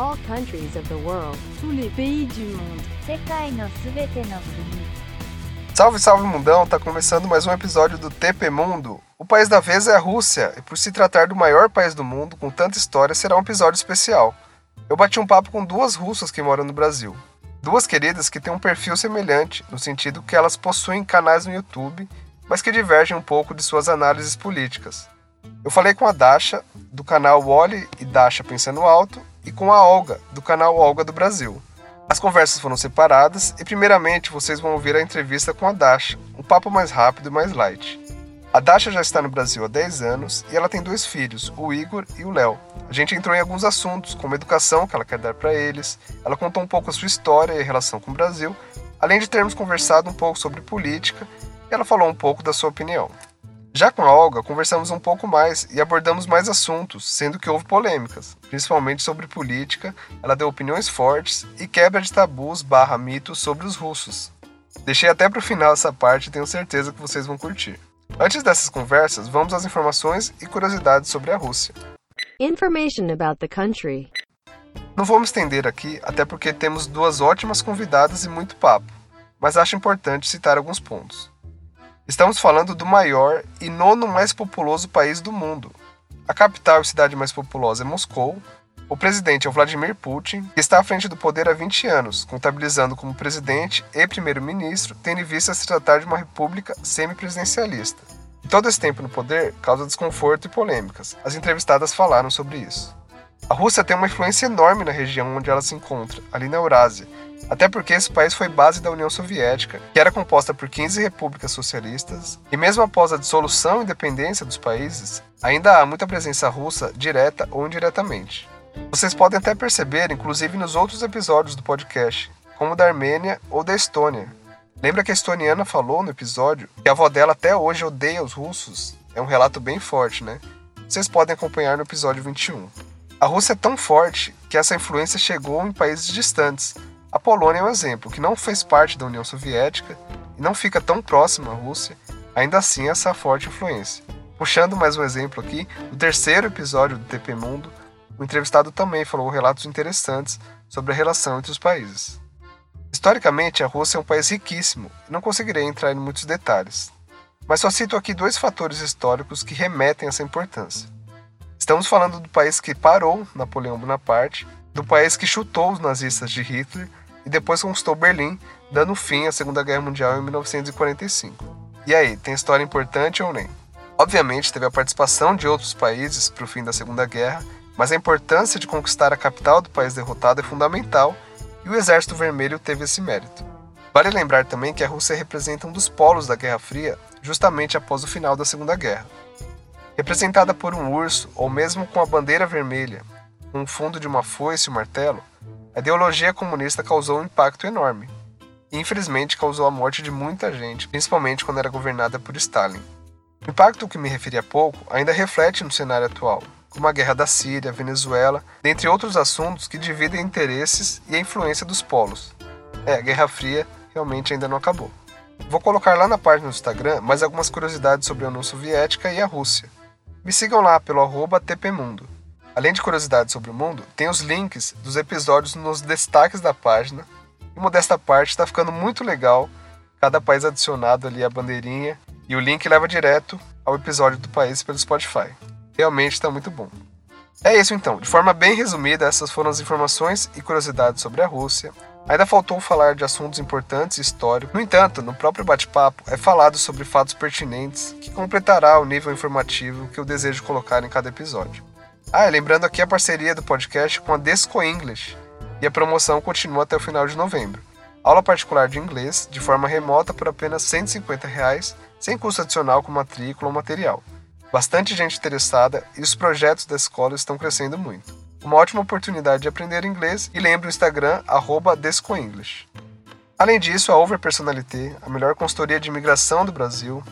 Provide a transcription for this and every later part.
all countries of the world. Tous les pays du monde. Salve, salve mundão! Tá começando mais um episódio do TP Mundo. O país da vez é a Rússia, e por se tratar do maior país do mundo com tanta história, será um episódio especial. Eu bati um papo com duas russas que moram no Brasil. Duas queridas que têm um perfil semelhante, no sentido que elas possuem canais no YouTube, mas que divergem um pouco de suas análises políticas. Eu falei com a Dasha, do canal Wally e Dasha Pensando Alto, e com a Olga, do canal Olga do Brasil. As conversas foram separadas e, primeiramente, vocês vão ouvir a entrevista com a Dasha, um papo mais rápido e mais light. A Dasha já está no Brasil há 10 anos e ela tem dois filhos, o Igor e o Léo. A gente entrou em alguns assuntos, como a educação que ela quer dar para eles, ela contou um pouco a sua história e relação com o Brasil, além de termos conversado um pouco sobre política e ela falou um pouco da sua opinião. Já com a Olga, conversamos um pouco mais e abordamos mais assuntos, sendo que houve polêmicas, principalmente sobre política, ela deu opiniões fortes e quebra de tabus barra mitos sobre os russos. Deixei até para o final essa parte e tenho certeza que vocês vão curtir. Antes dessas conversas, vamos às informações e curiosidades sobre a Rússia. Information about the country. Não vou me estender aqui, até porque temos duas ótimas convidadas e muito papo, mas acho importante citar alguns pontos. Estamos falando do maior e nono mais populoso país do mundo. A capital e cidade mais populosa é Moscou. O presidente é o Vladimir Putin, que está à frente do poder há 20 anos, contabilizando como presidente e primeiro-ministro, tendo em vista se tratar de uma república semipresidencialista. E todo esse tempo no poder causa desconforto e polêmicas. As entrevistadas falaram sobre isso. A Rússia tem uma influência enorme na região onde ela se encontra, ali na Eurásia, até porque esse país foi base da União Soviética, que era composta por 15 repúblicas socialistas, e mesmo após a dissolução e independência dos países, ainda há muita presença russa, direta ou indiretamente. Vocês podem até perceber, inclusive nos outros episódios do podcast, como da Armênia ou da Estônia. Lembra que a estoniana falou no episódio que a avó dela até hoje odeia os russos? É um relato bem forte, né? Vocês podem acompanhar no episódio 21. A Rússia é tão forte que essa influência chegou em países distantes, a Polônia é um exemplo, que não fez parte da União Soviética e não fica tão próximo à Rússia, ainda assim essa forte influência. Puxando mais um exemplo aqui, no terceiro episódio do TP Mundo, o entrevistado também falou relatos interessantes sobre a relação entre os países. Historicamente, a Rússia é um país riquíssimo e não conseguirei entrar em muitos detalhes, mas só cito aqui dois fatores históricos que remetem a essa importância. Estamos falando do país que parou Napoleão Bonaparte, do país que chutou os nazistas de Hitler e depois conquistou Berlim, dando fim à Segunda Guerra Mundial em 1945. E aí, tem história importante ou nem? Obviamente, teve a participação de outros países para o fim da Segunda Guerra, mas a importância de conquistar a capital do país derrotado é fundamental e o Exército Vermelho teve esse mérito. Vale lembrar também que a Rússia representa um dos polos da Guerra Fria, justamente após o final da Segunda Guerra. Representada por um urso ou mesmo com a bandeira vermelha, o fundo de uma foice e um martelo, a ideologia comunista causou um impacto enorme. E infelizmente causou a morte de muita gente, principalmente quando era governada por Stalin. O impacto que me referi há pouco ainda reflete no cenário atual, como a guerra da Síria, Venezuela, dentre outros assuntos que dividem interesses e a influência dos polos. É, a Guerra Fria realmente ainda não acabou. Vou colocar lá na página do Instagram mais algumas curiosidades sobre a União Soviética e a Rússia. Me sigam lá pelo arroba TPMundo. Além de curiosidades sobre o mundo, tem os links dos episódios nos destaques da página. E modesta parte está ficando muito legal, cada país adicionado ali a bandeirinha, e o link leva direto ao episódio do país pelo Spotify. Realmente está muito bom. É isso então, de forma bem resumida, essas foram as informações e curiosidades sobre a Rússia. Ainda faltou falar de assuntos importantes e históricos. No entanto, no próprio bate-papo é falado sobre fatos pertinentes que completará o nível informativo que eu desejo colocar em cada episódio. Ah, lembrando aqui a parceria do podcast com a Desco English, e a promoção continua até o final de novembro. Aula particular de inglês, de forma remota por apenas 150 reais, sem custo adicional com matrícula ou material. Bastante gente interessada e os projetos da escola estão crescendo muito. Uma ótima oportunidade de aprender inglês e lembre o Instagram descoenglish. Além disso, a Over Personalité, a melhor consultoria de imigração do Brasil,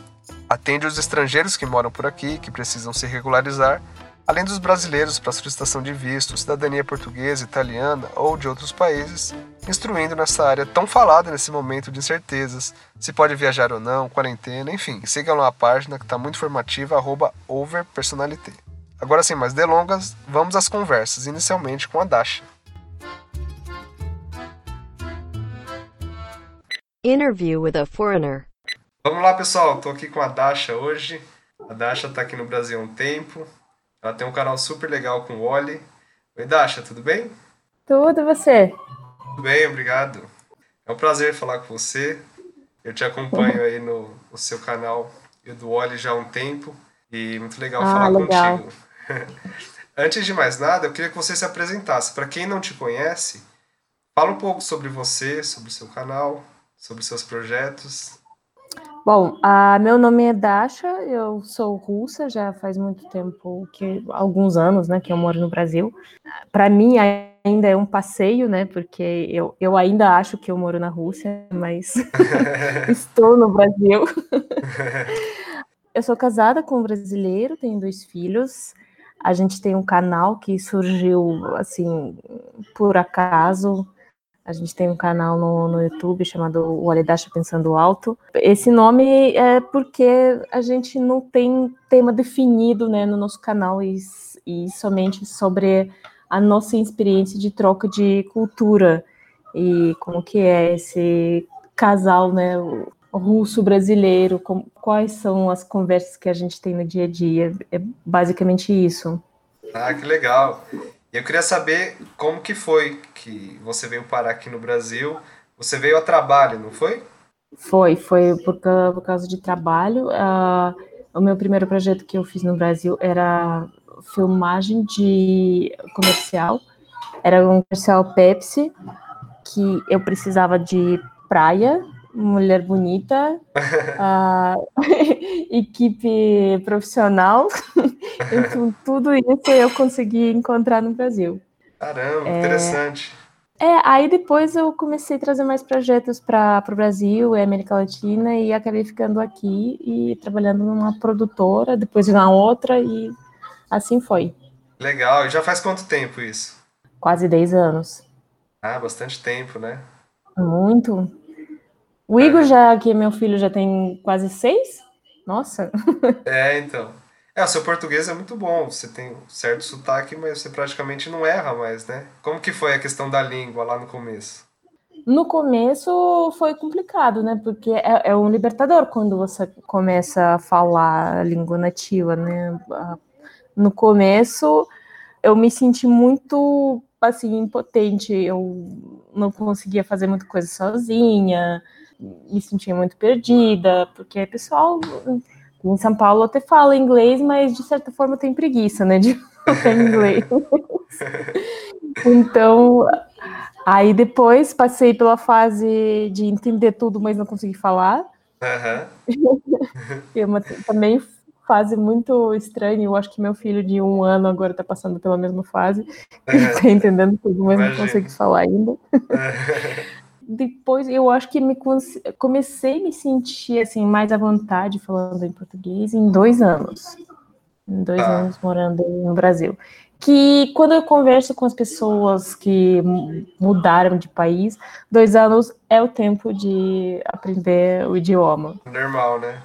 atende os estrangeiros que moram por aqui, que precisam se regularizar, Além dos brasileiros para solicitação de visto, cidadania portuguesa, italiana ou de outros países, instruindo nessa área tão falada nesse momento de incertezas, se pode viajar ou não, quarentena, enfim, sigam lá a página que está muito informativa arroba overpersonalité. Agora sem mais delongas, vamos às conversas, inicialmente com a Dasha. Interview with a foreigner. Vamos lá, pessoal. Estou aqui com a Dasha hoje. A Dasha está aqui no Brasil há um tempo, ela tem um canal super legal com o Oli. Oi, Dasha, tudo bem? Tudo você? Tudo bem, obrigado. É um prazer falar com você. Eu te acompanho aí no, no seu canal e do Oli já há um tempo. E muito legal Ah, falar legal. contigo. Antes de mais nada, eu queria que você se apresentasse. Para quem não te conhece, fala um pouco sobre você, sobre o seu canal, sobre os seus projetos. Bom, meu nome é Dasha, eu sou russa, já faz muito tempo, que alguns anos, né, que eu moro no Brasil. Para mim ainda é um passeio, né, porque eu, eu ainda acho que eu moro na Rússia, mas estou no Brasil. Eu sou casada com um brasileiro, tenho dois filhos. A gente tem um canal que surgiu assim por acaso. A gente tem um canal no, no YouTube chamado O Aledacha Pensando Alto. Esse nome é porque a gente não tem tema definido né, no nosso canal e, e somente sobre a nossa experiência de troca de cultura e como que é esse casal, né, russo-brasileiro, quais são as conversas que a gente tem no dia a dia. É basicamente isso. Ah, que legal. E eu queria saber como que foi que você veio parar aqui no Brasil. Você veio a trabalho, não foi? Foi, foi por, por causa de trabalho. Ah, o meu primeiro projeto que eu fiz no Brasil era filmagem de comercial. Era um comercial Pepsi, que eu precisava de praia, mulher bonita, ah, equipe profissional. Então, tudo isso eu consegui encontrar no Brasil. Caramba, interessante. É, aí depois eu comecei a trazer mais projetos para o Brasil e América Latina e acabei ficando aqui e trabalhando numa produtora, depois na outra e assim foi. Legal. E já faz quanto tempo isso? Quase 10 anos. Ah, bastante tempo, né? Muito. O Igor já, que é meu filho, já tem quase seis? Nossa. É, então. É, o seu português é muito bom. Você tem um certo sotaque, mas você praticamente não erra mais, né? Como que foi a questão da língua lá no começo? No começo foi complicado, né? Porque é, é um libertador quando você começa a falar a língua nativa, né? Ah, No começo eu me senti muito assim impotente, eu não conseguia fazer muita coisa sozinha, me sentia muito perdida, porque pessoal em São Paulo até fala inglês, mas de certa forma tem preguiça, né, de falar inglês. Então, Aí depois passei pela fase de entender tudo, mas não consegui falar. Que é uma também fase muito estranha. Eu acho que meu filho de um ano agora está passando pela mesma fase. Ele está entendendo tudo, mas não Imagino. consegue falar ainda. Depois eu acho que me comecei a me sentir assim mais à vontade falando em português em dois anos. Em dois Tá. anos morando no Brasil. Que quando eu converso com as pessoas que mu- mudaram de país, dois anos é o tempo de aprender o idioma. Normal, né?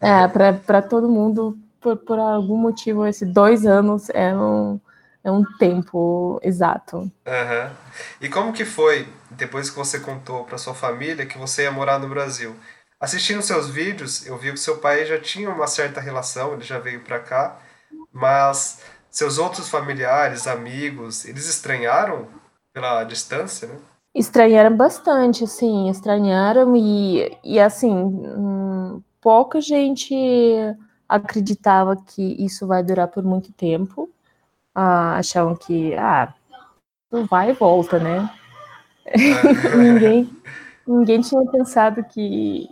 É, para todo mundo, por, por algum motivo, esse dois anos é um, é um tempo exato. Aham. E como que foi, depois que você contou para sua família que você ia morar no Brasil? Assistindo seus vídeos, eu vi que seu pai já tinha uma certa relação, ele já veio para cá, mas seus outros familiares, amigos, eles estranharam pela distância, né? Estranharam bastante, assim, estranharam e, e assim, hum, pouca gente acreditava que isso vai durar por muito tempo. Ah, achavam que, ah, vai e volta, né? ninguém, ninguém tinha pensado que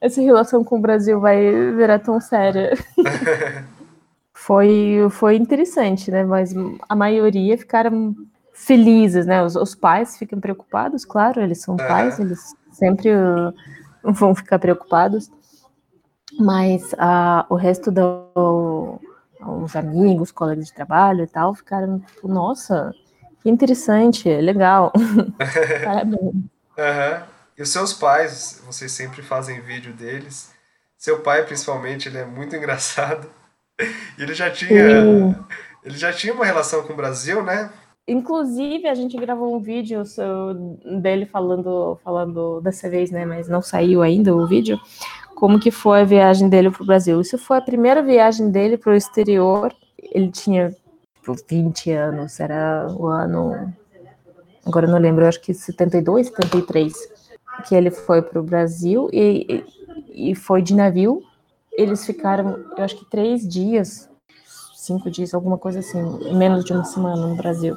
essa relação com o Brasil vai virar tão séria. Foi, foi interessante, né? Mas a maioria ficaram felizes, né? Os, os pais ficam preocupados, claro, eles são Aham. pais, eles sempre uh, vão ficar preocupados. Mas ah, o resto do, os amigos, colegas de trabalho e tal, ficaram tipo, nossa, que interessante, legal. Parabéns. Aham. E os seus pais, vocês sempre fazem vídeo deles. Seu pai, principalmente, ele é muito engraçado. Ele já tinha, Sim. ele já tinha uma relação com o Brasil, né? inclusive, a gente gravou um vídeo dele falando, falando dessa vez, né? Mas não saiu ainda o vídeo. Como que foi a viagem dele para o Brasil? Isso foi a primeira viagem dele para o exterior. Ele tinha tipo, 20 anos, era o ano. Agora eu não lembro, eu acho que 72, 73, que ele foi para o Brasil e, e foi de navio. Eles ficaram, eu acho que três dias cinco dias, alguma coisa assim, menos de uma semana no Brasil.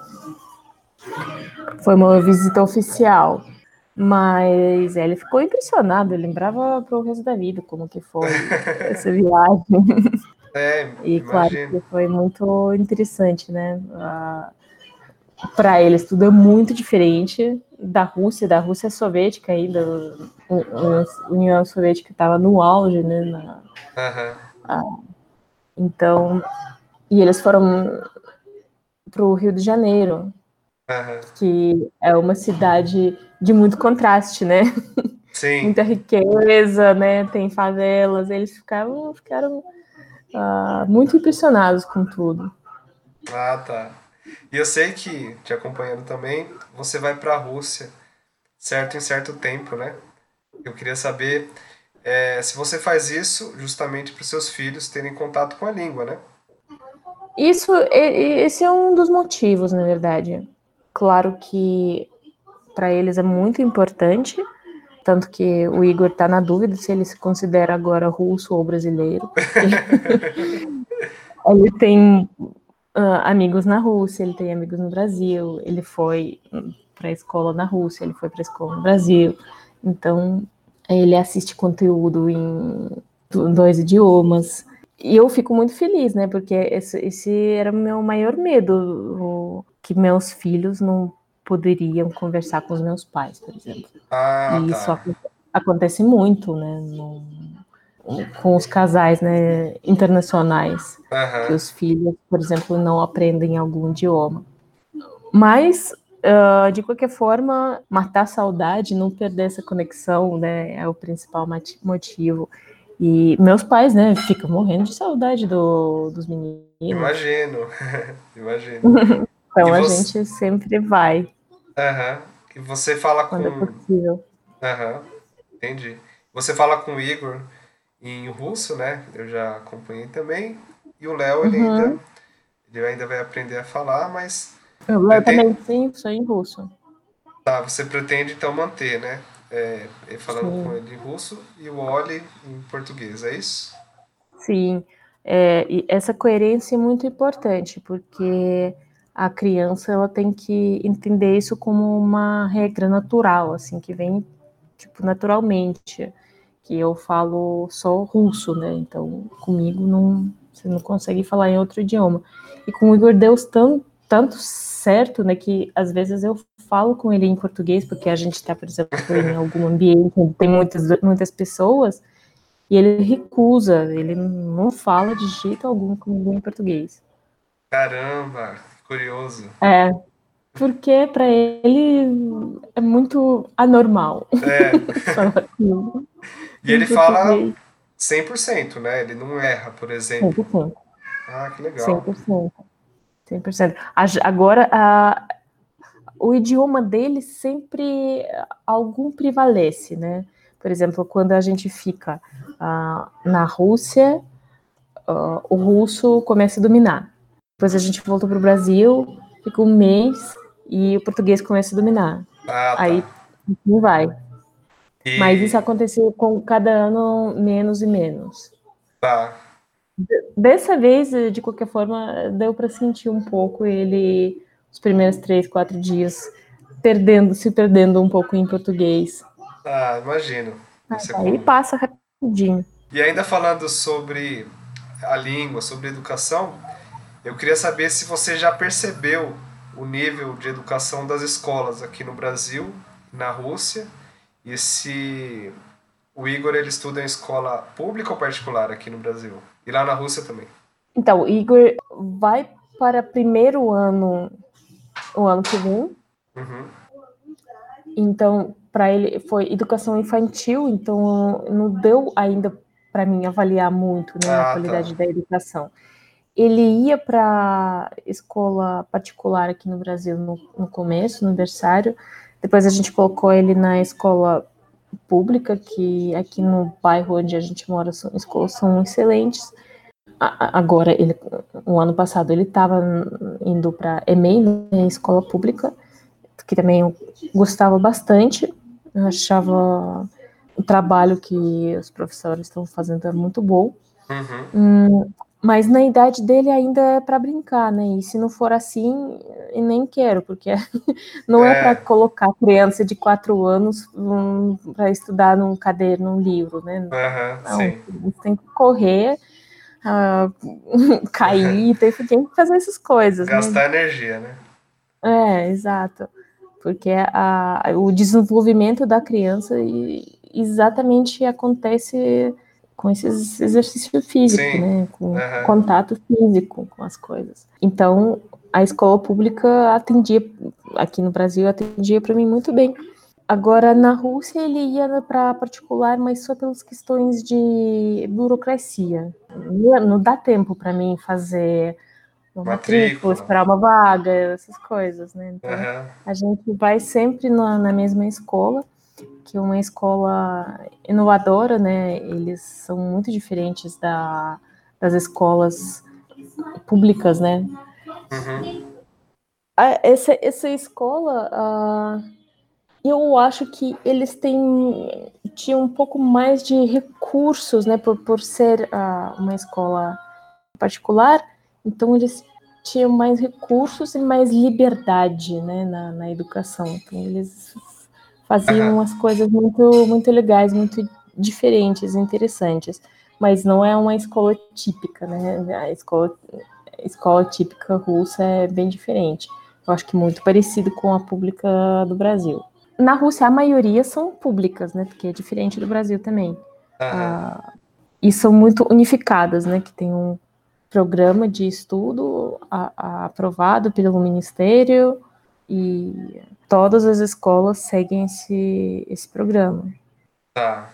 Foi uma visita oficial, mas ele ficou impressionado, ele lembrava para o resto da vida como que foi essa viagem. É, e claro que foi muito interessante, né? para eles tudo é muito diferente da Rússia, da Rússia soviética ainda, a União Soviética estava no auge, né? Na, uhum. então e eles foram para o Rio de Janeiro, uhum. que é uma cidade de muito contraste, né? Sim. Muita riqueza, né? Tem favelas. Eles ficaram, ficaram uh, muito impressionados com tudo. Ah, tá. E eu sei que, te acompanhando também, você vai para a Rússia, certo em certo tempo, né? Eu queria saber é, se você faz isso justamente para os seus filhos terem contato com a língua, né? Isso, esse é um dos motivos, na verdade. Claro que para eles é muito importante, tanto que o Igor está na dúvida se ele se considera agora russo ou brasileiro. ele tem uh, amigos na Rússia, ele tem amigos no Brasil, ele foi para a escola na Rússia, ele foi para a escola no Brasil. Então, ele assiste conteúdo em dois idiomas. E eu fico muito feliz, né? Porque esse, esse era o meu maior medo, o, que meus filhos não poderiam conversar com os meus pais, por exemplo. Ah, e tá. isso acontece muito, né? No, com os casais né, internacionais, uhum. que os filhos, por exemplo, não aprendem algum idioma. Mas, uh, de qualquer forma, matar a saudade, não perder essa conexão, né, é o principal motivo. E meus pais, né, ficam morrendo de saudade do, dos meninos. Imagino, imagino. então a gente sempre vai. Aham. E você fala com. Quando é possível. Aham, entendi. Você fala com o Igor em russo, né? Eu já acompanhei também. E o Léo, ele, Uhum. ainda, ele ainda vai aprender a falar, mas. Eu Pretende- também sim, sou em russo. Tá, você pretende então manter, né? É, ele falando Sim. com ele em russo e o Oli em português, é isso? Sim, é, e essa coerência é muito importante, porque a criança ela tem que entender isso como uma regra natural, assim, que vem tipo naturalmente. Que eu falo só russo, né? Então, comigo não, você não consegue falar em outro idioma. E com o Igor deu tão, tanto certo, né? Que às vezes eu falo com ele em português, porque a gente está, por exemplo, em algum ambiente onde tem muitas, muitas pessoas. E ele recusa, ele não fala de jeito algum comigo em português. Caramba, curioso. É, porque para ele é muito anormal É, e ele em fala português. 100%, né? Ele não erra, por exemplo. 100%, Ah, que legal. 100%. 100%. A- Agora, a- o idioma dele sempre algum prevalece, né? Por exemplo, quando a gente fica ah, na Rússia, ah, o russo começa a dominar. Depois a gente volta para o Brasil, fica um mês e o português começa a dominar. Ah, tá. Aí não vai. E- Mas isso aconteceu com cada ano menos e menos. Tá. Dessa vez, de qualquer forma, deu para sentir um pouco ele, os primeiros três, quatro dias, perdendo, se perdendo um pouco em português. Ah, imagino. Comum. passa rapidinho. E ainda falando sobre a língua, sobre educação, eu queria saber se você já percebeu o nível de educação das escolas aqui no Brasil, na Rússia, e se o Igor ele estuda em escola pública ou particular aqui no Brasil? E lá na Rússia também. Então, o Igor vai para primeiro ano, o ano que vem. Uhum. Então, para ele foi educação infantil, então não deu ainda para mim avaliar muito né, Ah, a qualidade tá. da educação. Ele ia para escola particular aqui no Brasil no, no começo, no berçário. Depois a gente colocou ele na escola pública, que aqui no bairro onde a gente mora, são escolas são excelentes. Agora, ele, o ano passado, ele estava indo para EMEI, né, escola pública, que também eu gostava bastante. Eu achava o trabalho que os professores estão fazendo é muito bom. Uhum. Hum, mas na idade dele ainda é para brincar, né? E se não for assim, nem quero, porque não é, é para colocar criança de quatro anos um, para estudar num caderno, num livro, né? Uhum, não, sim. tem que correr, uh, cair, tem, tem, que fazer essas coisas. Né? Gastar né? energia, né? É, exato. Porque a, o desenvolvimento da criança exatamente acontece com esse exercício físico, Sim. né? Com uhum. contato físico com as coisas. Então, a escola pública atendia, aqui no Brasil, atendia para mim muito bem. Agora, na Rússia, ele ia para particular, mas só pelas questões de burocracia. Não dá tempo para mim fazer uma matrícula, esperar uma vaga, essas coisas, né? Então, uhum. a gente vai sempre na, na mesma escola que é uma escola inovadora, né? Eles são muito diferentes da, das escolas públicas, né? Uhum. Essa, essa escola, uh, eu acho que eles têm tinham um pouco mais de recursos, né? Por, por ser uh, uma escola particular, então eles tinham mais recursos e mais liberdade, né? Na, na educação. Então eles faziam as coisas muito, muito legais, muito diferentes, interessantes. Mas não é uma escola típica, né? A escola, a escola típica russa é bem diferente. Eu acho que muito parecido com a pública do Brasil. Na Rússia, a maioria são públicas, né? Porque é diferente do Brasil também. Ah, e são muito unificadas, né? Que tem um programa de estudo a, a, aprovado pelo Ministério e todas as escolas seguem esse, esse programa. Tá.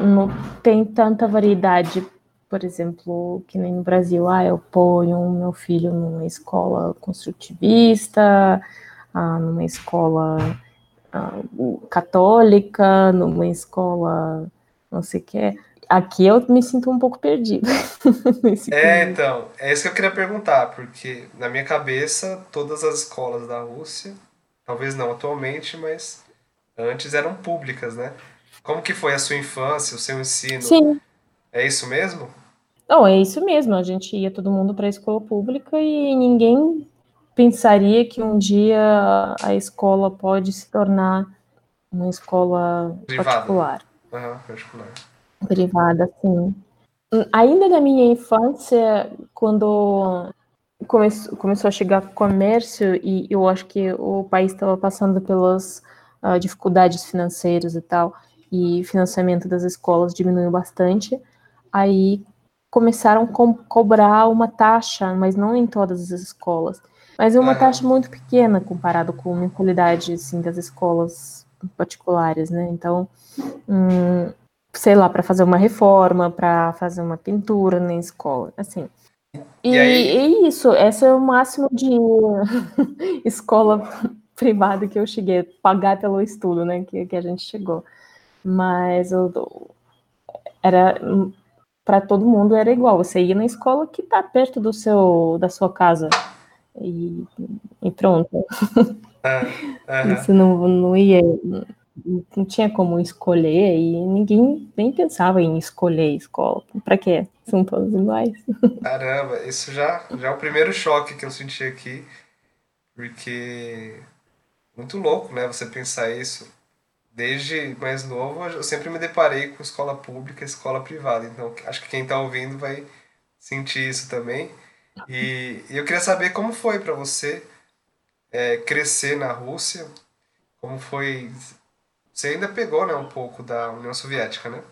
Não tem tanta variedade, por exemplo, que nem no Brasil. Ah, eu ponho meu filho numa escola construtivista, ah, numa escola ah, católica, numa escola não sei o que. Aqui eu me sinto um pouco perdida. é, então, é isso que eu queria perguntar, porque na minha cabeça, todas as escolas da Rússia Talvez não atualmente, mas antes eram públicas, né? Como que foi a sua infância, o seu ensino? Sim. É isso mesmo? Não, é isso mesmo. A gente ia todo mundo para a escola pública e ninguém pensaria que um dia a escola pode se tornar uma escola Privada. particular. Uhum, particular. Privada, sim. Ainda na minha infância, quando começou, começou a chegar comércio e eu acho que o país estava passando pelas uh, dificuldades financeiras e tal, e financiamento das escolas diminuiu bastante. Aí começaram a co cobrar uma taxa, mas não em todas as escolas, mas é uma taxa muito pequena comparado com a mensalidade assim, das escolas particulares, né? Então, hum, sei lá, para fazer uma reforma, para fazer uma pintura na escola, assim. E, e é isso, esse é o máximo de escola privada que eu cheguei, pagar pelo estudo, né, que, que a gente chegou. Mas eu, era para todo mundo era igual, você ia na escola que está perto do seu da sua casa e, e pronto. Uh, Isso não, não ia não tinha como escolher e ninguém nem pensava em escolher escola. Para quê? São todos iguais. Caramba, isso já, já é o primeiro choque que eu senti aqui, porque muito louco, né? Você pensar isso. Desde mais novo, eu sempre me deparei com escola pública e escola privada. Então, acho que quem está ouvindo vai sentir isso também. E, e eu queria saber como foi para você é, crescer na Rússia, como foi você ainda pegou, né, um pouco da União Soviética, né?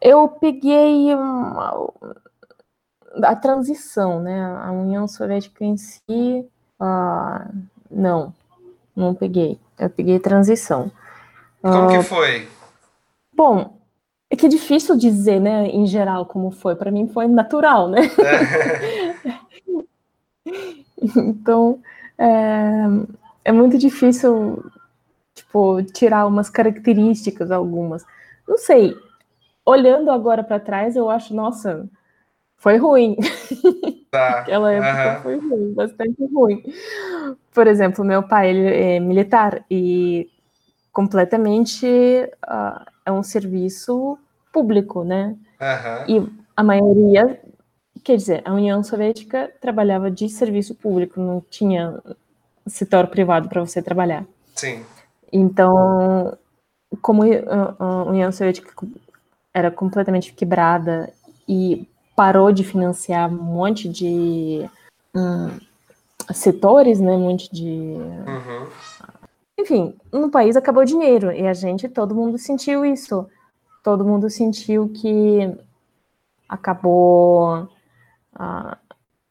Eu peguei uma, a transição, né? A União Soviética em si, uh, não, não peguei. Eu peguei transição. Como uh, que foi? Bom, é que é difícil dizer, né, em geral, como foi. Para mim foi natural, né? É. Então, é, é muito difícil, tipo, tirar umas características, algumas. Não sei. Olhando agora para trás, eu acho, nossa, foi ruim. Tá. Aquela época foi ruim, bastante ruim. Por exemplo, meu pai ele é militar e completamente uh, é um serviço público, né? Uhum. E a maioria, quer dizer, a União Soviética trabalhava de serviço público, não tinha setor privado para você trabalhar. Sim. Então, como a União Soviética era completamente quebrada e parou de financiar um monte de um, setores, né, um monte de uhum. enfim, no país acabou o dinheiro e a gente, todo mundo sentiu isso. Todo mundo sentiu que acabou. Uh,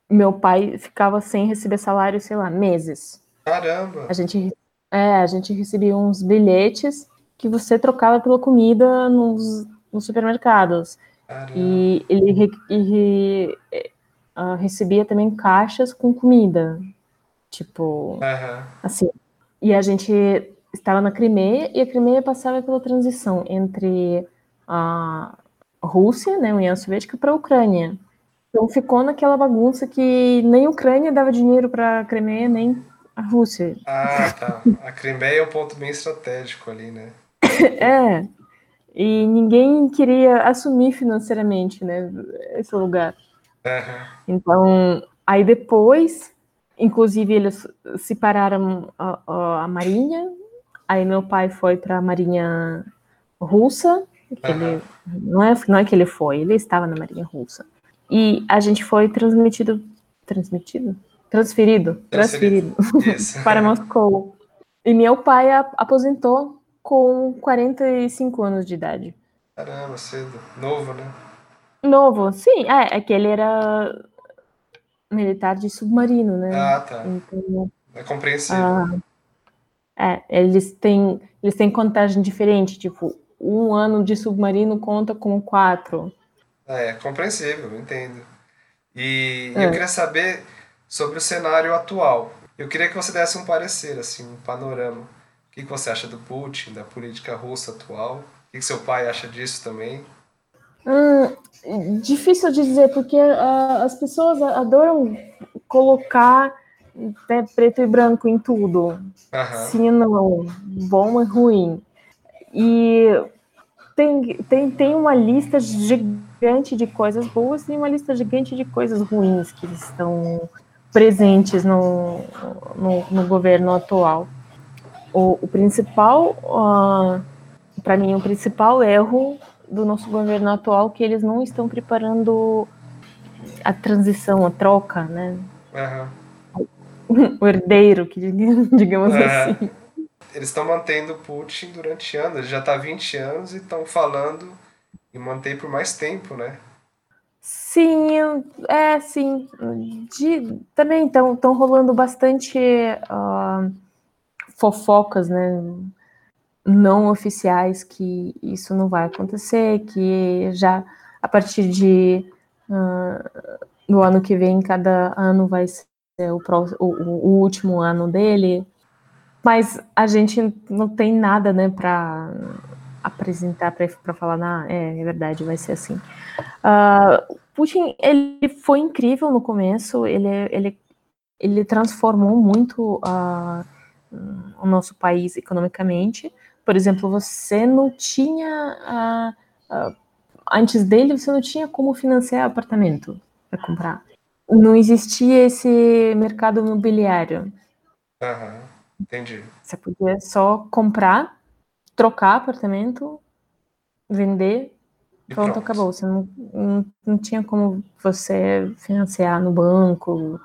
meu pai ficava sem receber salário, sei lá, meses. Caramba! A gente, é, a gente recebia uns bilhetes que você trocava pela comida nos, nos supermercados. Caramba. E ele, ele uh, recebia também caixas com comida. Tipo, uhum. assim. E a gente estava na Crimeia e a Crimeia passava pela transição entre a Rússia, né, União Soviética, para a Ucrânia. Então ficou naquela bagunça que nem a Ucrânia dava dinheiro para a Crimeia, nem a Rússia. Ah, tá. A Crimeia é um ponto bem estratégico ali, né? é. E ninguém queria assumir financeiramente, né, esse lugar. Uhum. Então, aí depois, inclusive eles separaram a, a, marinha. Aí meu pai foi para a marinha russa que uhum. ele, não, é, não é que ele foi, ele estava na Marinha Russa. E a gente foi transmitido. Transmitido? Transferido. Transferido. transferido para Moscou. E meu pai aposentou com 45 anos de idade. Caramba, cedo. Novo, né? Novo, sim. É, é que ele era militar de submarino, né? Ah, tá. Então, é compreensível. Ah, é, eles têm, eles têm contagem diferente, tipo, um ano de submarino conta como quatro. É, compreensível, entendo. E é. eu queria saber sobre o cenário atual. Eu queria que você desse um parecer, assim, um panorama. O que você acha do Putin, da política russa atual? O que seu pai acha disso também? Hum, difícil de dizer, porque uh, as pessoas adoram colocar né, preto e branco em tudo. Uhum. Sim, não, bom e ruim. E tem, tem, tem uma lista gigante de coisas boas e uma lista gigante de coisas ruins que estão presentes no, no, no governo atual. O, o principal, uh, para mim, o principal erro do nosso governo atual é que eles não estão preparando a transição, a troca, né? Uhum. o herdeiro, que digamos uhum. assim eles estão mantendo Putin durante anos, já está há 20 anos e estão falando em manter por mais tempo, né? Sim, é, sim. De, também estão rolando bastante uh, fofocas, né? Não oficiais que isso não vai acontecer, que já a partir de uh, do ano que vem, cada ano vai ser o, próximo, o, o último ano dele. Mas a gente não tem nada, né, para apresentar, para falar, na é, é, verdade, vai ser assim. Uh, Putin, ele foi incrível no começo, ele, ele, ele transformou muito uh, o nosso país economicamente. Por exemplo, você não tinha, uh, antes dele, você não tinha como financiar apartamento para comprar. Não existia esse mercado imobiliário. Uhum. Entendi. Você podia só comprar, trocar apartamento, vender, pronto, pronto, acabou. Você não, não, não, tinha como você financiar no banco,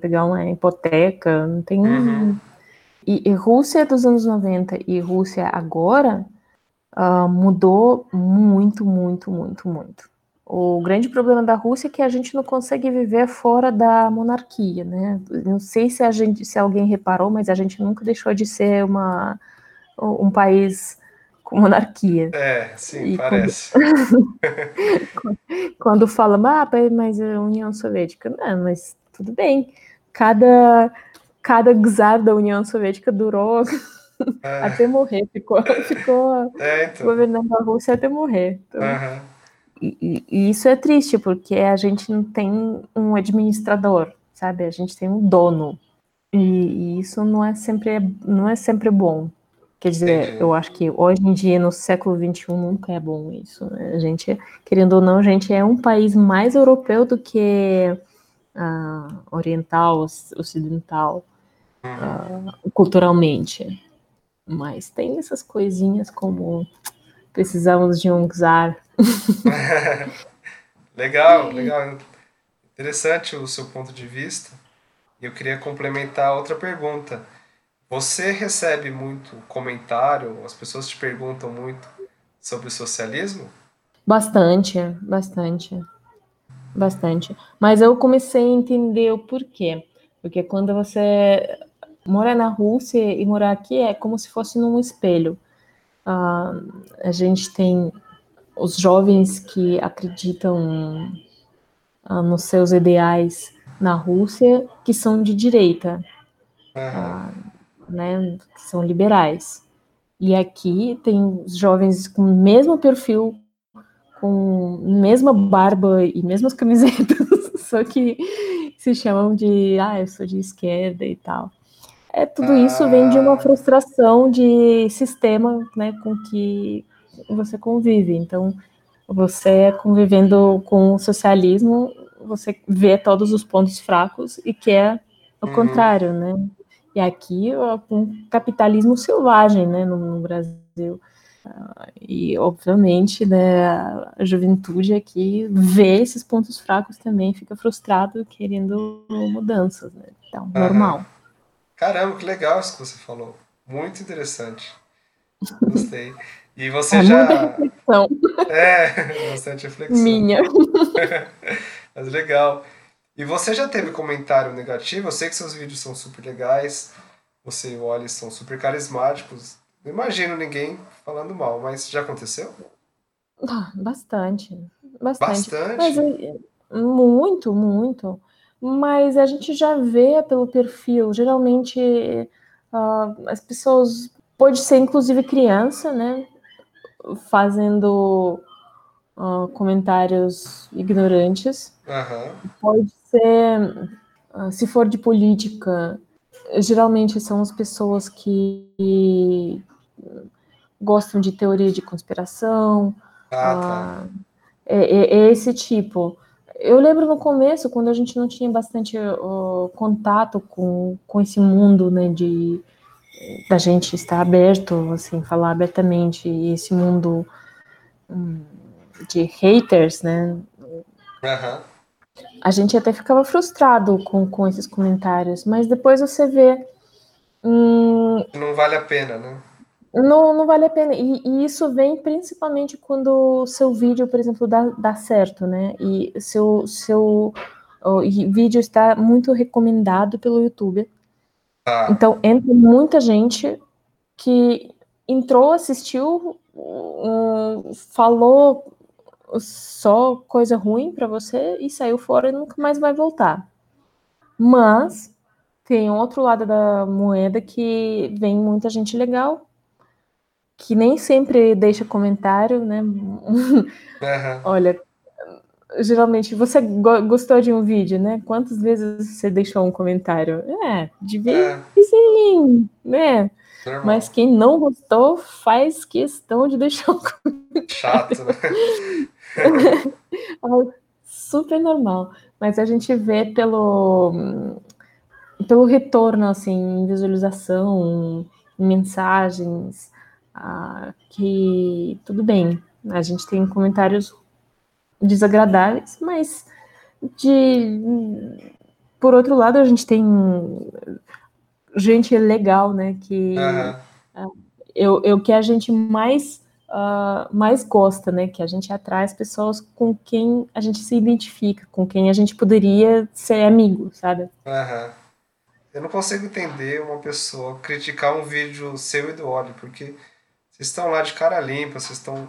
pegar uma hipoteca, não tem. Uhum. E, e, Rússia dos anos 90 e Rússia agora uh, mudou muito, muito, muito, muito. O grande problema da Rússia é que a gente não consegue viver fora da monarquia, né? Não sei se a gente, se alguém reparou, mas a gente nunca deixou de ser uma, um país com monarquia. É, sim, e parece. Quando, quando fala, ah, mas a União Soviética, não, mas tudo bem. cada, cada czar da União Soviética durou É, até morrer, ficou, ficou é, então. governando a Rússia até morrer. Então, Aham. e, e- e isso é triste, porque a gente não tem um administrador, sabe? A gente tem um dono. E, e isso não é sempre, não é sempre bom. Quer dizer, eu acho que hoje em dia, no século XXI, nunca é bom isso. né? A gente, querendo ou não, a gente é um país mais europeu do que ah, oriental, oc- ocidental, ah, culturalmente. Mas tem essas coisinhas como precisamos de um czar. Legal, legal. Interessante o seu ponto de vista. Eu queria complementar outra pergunta. Você recebe muito comentário? As pessoas te perguntam muito sobre o socialismo? Bastante, bastante, bastante. Mas eu comecei a entender o porquê. Porque quando você mora na Rússia e morar aqui é como se fosse num espelho. Ah, a gente tem os jovens que acreditam ah, nos seus ideais na Rússia, que são de direita, Aham. Né, que são liberais. E aqui tem os jovens com o mesmo perfil, com mesma barba e mesmas camisetas, só que se chamam de, ah, eu sou de esquerda e tal. É, tudo isso vem de uma Ah. frustração de sistema, né, com que você convive. Então, você convivendo com o socialismo, você vê todos os pontos fracos e quer o Uhum. contrário, né? E aqui, um capitalismo selvagem, né, no, no Brasil. Ah, E, obviamente, né, a juventude aqui vê esses pontos fracos também, fica frustrado, querendo mudanças, né? Então, Aham. normal. Caramba, que legal isso que você falou. Muito interessante. Gostei. E você É já. muita reflexão É, bastante reflexão. minha. Mas legal. E você já teve comentário negativo? Eu sei que seus vídeos são super legais. Você e o Oli são super carismáticos. Não imagino ninguém falando mal, mas já aconteceu? Ah, bastante, bastante. Bastante? Mas é, muito, muito. Mas a gente já vê pelo perfil. Geralmente ah, as pessoas, pode ser inclusive criança, né? Fazendo ah, comentários ignorantes. Aham. Pode ser, ah, se for de política, geralmente são as pessoas que gostam de teoria de conspiração. Ah, tá. Ah, é, é- é esse tipo. Eu lembro no começo, quando a gente não tinha bastante ó, contato com, com esse mundo, né, de da gente estar aberto, assim, falar abertamente, e esse mundo hum, de haters, né. A gente até ficava frustrado com, com esses comentários, mas depois você vê, hum, Não vale a pena, né? Não, não vale a pena. E, e isso vem principalmente quando o seu vídeo, por exemplo, dá, dá certo, né? E seu, seu e vídeo está muito recomendado pelo YouTube. Tá. Então, entra muita gente que entrou, assistiu, hum, falou só coisa ruim para você e saiu fora e nunca mais vai voltar. Mas tem outro lado da moeda que vem muita gente legal, que nem sempre deixa comentário, né? Aham. Olha, geralmente você go- gostou de um vídeo, né? Quantas vezes você deixou um comentário? É, de É, vizinho, né? normal. Mas quem não gostou faz questão de deixar um Chato, né? super normal. Mas a gente vê pelo, pelo retorno, assim, em visualização, em mensagens, ah, que tudo bem. A gente tem comentários desagradáveis, mas de por outro lado a gente tem gente legal, né? Que Aham. eu, eu que a gente mais ah, mais gosta, né? Que a gente atrai as pessoas com quem a gente se identifica, com quem a gente poderia ser amigo, sabe? Aham. Eu não consigo entender uma pessoa criticar um vídeo seu e do Oli, porque vocês estão lá de cara limpa, vocês estão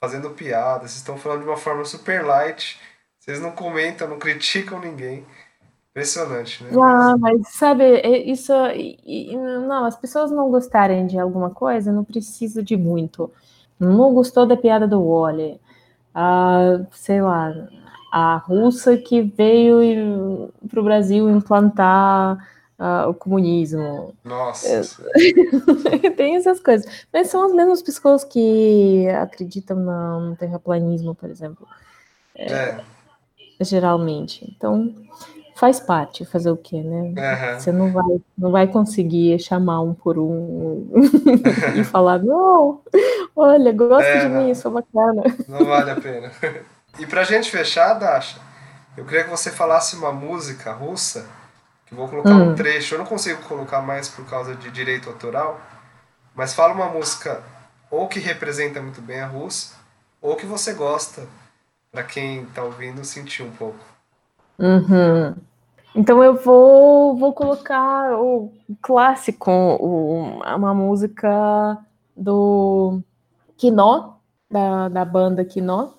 fazendo piada, vocês estão falando de uma forma super light, vocês não comentam, não criticam ninguém. Impressionante, né? Ah, mas sabe, é- isso. Não, as pessoas não gostarem de alguma coisa, não precisa de muito. Não gostou da piada do Wally. Ah, sei lá, a russa que veio para o Brasil implantar o comunismo. Nossa. Tem essas coisas. Mas são as mesmas pessoas que acreditam no terraplanismo, por exemplo, É. geralmente. Então, faz parte, fazer o quê, né? aham. Você não vai, não vai conseguir chamar um por um e falar, não, olha, gosta É, de não. mim, sou bacana. Não vale a pena. E pra gente fechar, Dasha, eu queria que você falasse uma música russa, que vou colocar um Hum. trecho, eu não consigo colocar mais por causa de direito autoral, mas fala uma música ou que representa muito bem a Rússia, ou que você gosta, pra quem tá ouvindo sentir um pouco. Uhum. Então eu vou, vou colocar o clássico, o- uma música do Quinó, da, da banda Quinó,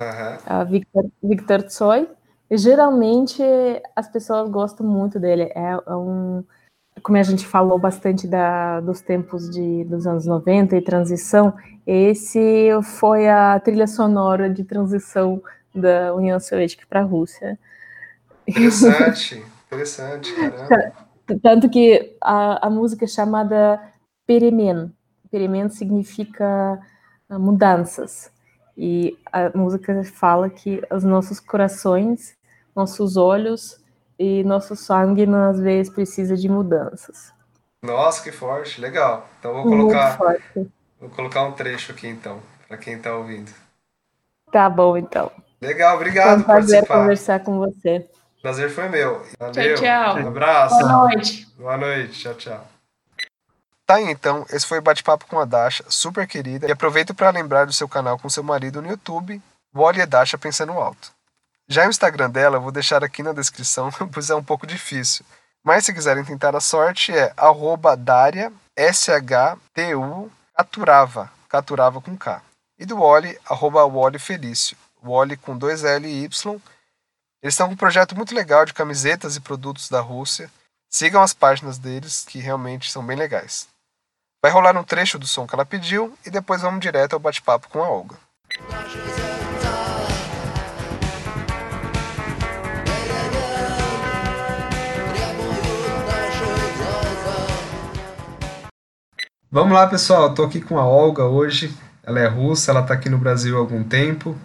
Aham. a Victor, Victor Tsoi. E, geralmente as pessoas gostam muito dele. É, é um, como a gente falou bastante da, dos tempos de, dos anos 90 e transição, esse foi a trilha sonora de transição da União Soviética para a Rússia. Interessante, interessante, caramba. Tanto que a, a música é chamada Peremen. Peremen significa ah, mudanças. E a música fala que os nossos corações, nossos olhos e nosso sangue, às vezes, precisa de mudanças. Nossa, que forte, legal. Então vou colocar, vou colocar um trecho aqui então, pra quem tá ouvindo. Tá bom, então. Legal, Foi obrigado um por prazer participar. conversar com você. Prazer foi meu. Valeu. tchau. Um abraço. Boa noite. Boa noite. Tchau, tchau. Tá aí, então, esse foi o bate-papo com a Dasha, super querida. E aproveito para lembrar do seu canal com seu marido no YouTube, Wally e Dasha Pensando Alto. Já o Instagram dela eu vou deixar aqui na descrição, pois é um pouco difícil. Mas se quiserem tentar a sorte é arroba Daria, S-H-T-U, Caturava, Caturava com K. E do Wally, arroba Wally Felício, Wally com dois L e Y. Eles estão com um projeto muito legal de camisetas e produtos da Rússia. Sigam as páginas deles, que realmente são bem legais. Vai rolar um trecho do som que ela pediu e depois vamos direto ao bate-papo com a Olga. Vamos lá, pessoal. Estou aqui com a Olga hoje. Ela é russa, ela está aqui no Brasil há algum tempo.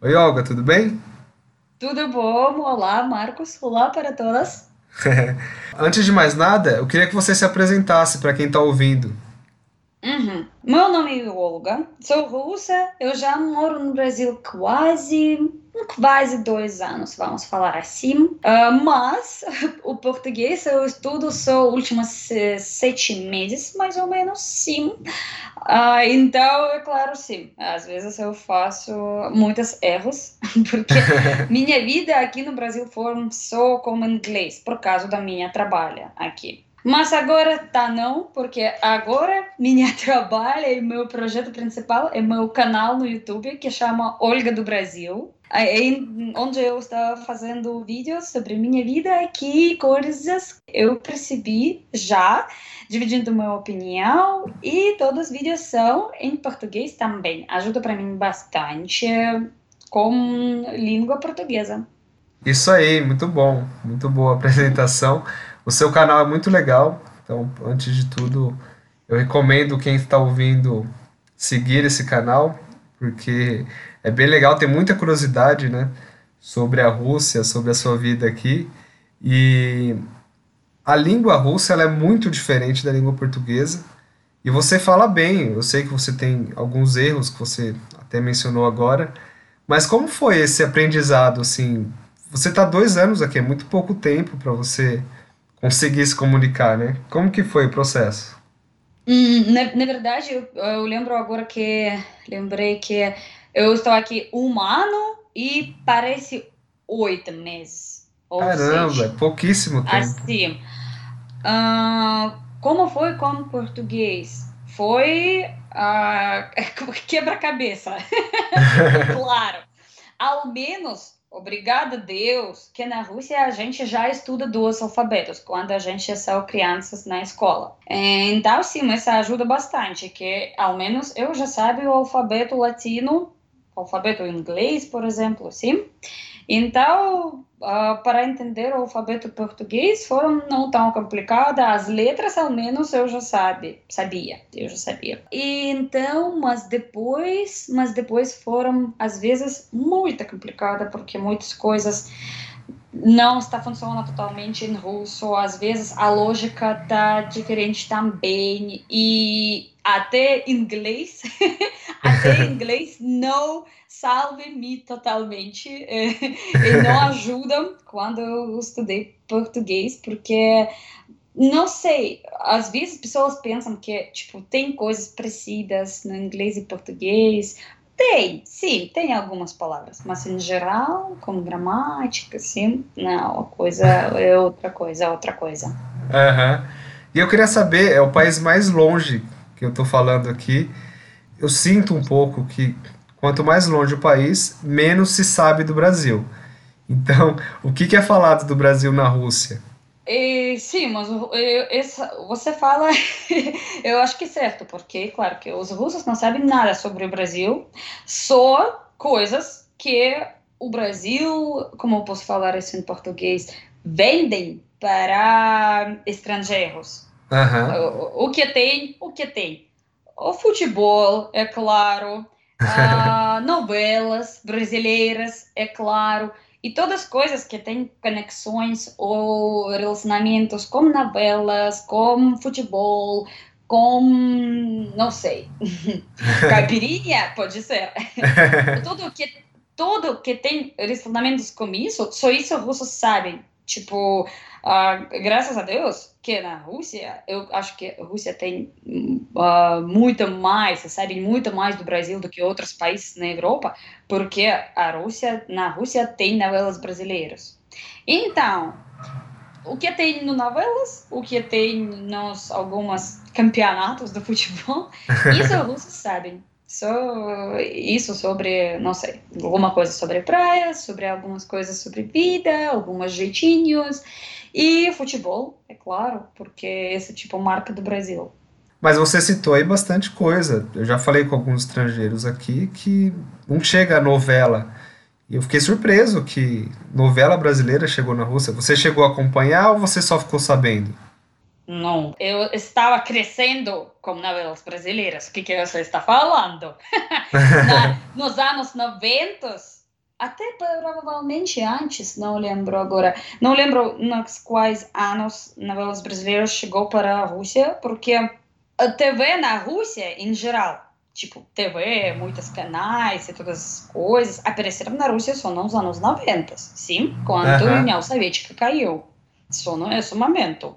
Oi, Olga, tudo bem? Tudo bom? Olá, Marcos. Olá para todas. Antes de mais nada, eu queria que você se apresentasse para quem está ouvindo. Uhum. Meu nome é Olga, sou russa, eu já moro no Brasil quase, quase dois anos, vamos falar assim. Ah, mas o português eu estudo só últimos eh, sete meses, mais ou menos, sim. Ah, então, é claro, sim. Às vezes eu faço muitos erros, porque minha vida aqui no Brasil foi só como inglês, por causa da minha trabalho aqui. Mas agora tá não, porque agora minha trabalho e meu projeto principal é meu canal no YouTube que chama Olga do Brasil, onde eu estou fazendo vídeos sobre minha vida aqui, coisas que eu percebi já, dividindo minha opinião e todos os vídeos são em português também. Ajuda para mim bastante com língua portuguesa. Isso aí, muito bom, muito boa apresentação. O seu canal é muito legal, então, antes de tudo, eu recomendo quem está ouvindo seguir esse canal, porque é bem legal, tem muita curiosidade, né, sobre a Rússia, sobre a sua vida aqui. E a língua russa ela é muito diferente da língua portuguesa. E você fala bem, eu sei que você tem alguns erros que você até mencionou agora, mas como foi esse aprendizado, assim, você está dois anos aqui, é muito pouco tempo para você conseguir se comunicar, né? Como que foi o processo? Hum, na, na verdade, eu, eu lembro agora que lembrei que eu estou aqui um ano e parece oito meses. Caramba, seja, é pouquíssimo tempo. assim. ah, como foi com português? Foi ah, quebra-cabeça. claro. Ao menos obrigada Deus, que na Rússia a gente já estuda dois alfabetos quando a gente são crianças na escola. Então, sim, isso ajuda bastante, que ao menos eu já sabia o alfabeto latino, alfabeto inglês, por exemplo, sim. Então, uh, para entender o alfabeto português, foram não tão complicadas. As letras, ao menos, eu já sabe, sabia. Eu já sabia. E então, mas depois, mas depois foram, às vezes, muito complicadas, porque muitas coisas não está funcionando totalmente em russo. Às vezes, a lógica está diferente também. E até inglês, até inglês não salve-me totalmente é, e não ajudam quando eu estudei português, porque não sei, às vezes pessoas pensam que tipo tem coisas parecidas no inglês e português. Tem, sim, tem algumas palavras, mas em geral, como gramática, sim, não, a coisa é outra coisa, é outra coisa. Uhum. E eu queria saber, é o país mais longe que eu estou falando aqui. Eu sinto um pouco que quanto mais longe o país, menos se sabe do Brasil. Então, o que, que é falado do Brasil na Rússia? E, sim, mas eu, essa, você fala, eu acho que é certo, porque, claro, que os russos não sabem nada sobre o Brasil, só coisas que o Brasil, como eu posso falar isso em português, vendem para estrangeiros. Uhum. O, o que tem, o que tem. O futebol, é claro, uh, novelas brasileiras, é claro, e todas as coisas que têm conexões ou relacionamentos com novelas, com futebol, com, não sei, caipirinha, pode ser. tudo que tudo que tem relacionamentos com isso, só isso os russos sabem. Tipo, uh, graças a Deus que na Rússia, eu acho que a Rússia tem uh, muito mais, sabe, muito mais do Brasil do que outros países na Europa, porque a Rússia, na Rússia tem novelas brasileiras. Então, o que tem no novelas, o que tem nos alguns campeonatos do futebol, isso os russos sabem. So, isso sobre, não sei, alguma coisa sobre praia, sobre algumas coisas sobre vida, alguns jeitinhos. E futebol, é claro, porque esse tipo marca do Brasil. Mas você citou aí bastante coisa. Eu já falei com alguns estrangeiros aqui que não chega a novela. E eu fiquei surpreso que novela brasileira chegou na Rússia. Você chegou a acompanhar ou você só ficou sabendo? Não, eu estava crescendo com novelas brasileiras. O que, que você está falando? Na, nos anos 90, até provavelmente antes, não lembro agora, não lembro nos quais anos novelas brasileiras chegou para a Rússia, porque a TV na Rússia, em geral, tipo TV, muitos canais e todas as coisas, apareceram na Rússia só nos anos 90, sim, quando uhum. a União Soviética caiu. Só nesse momento.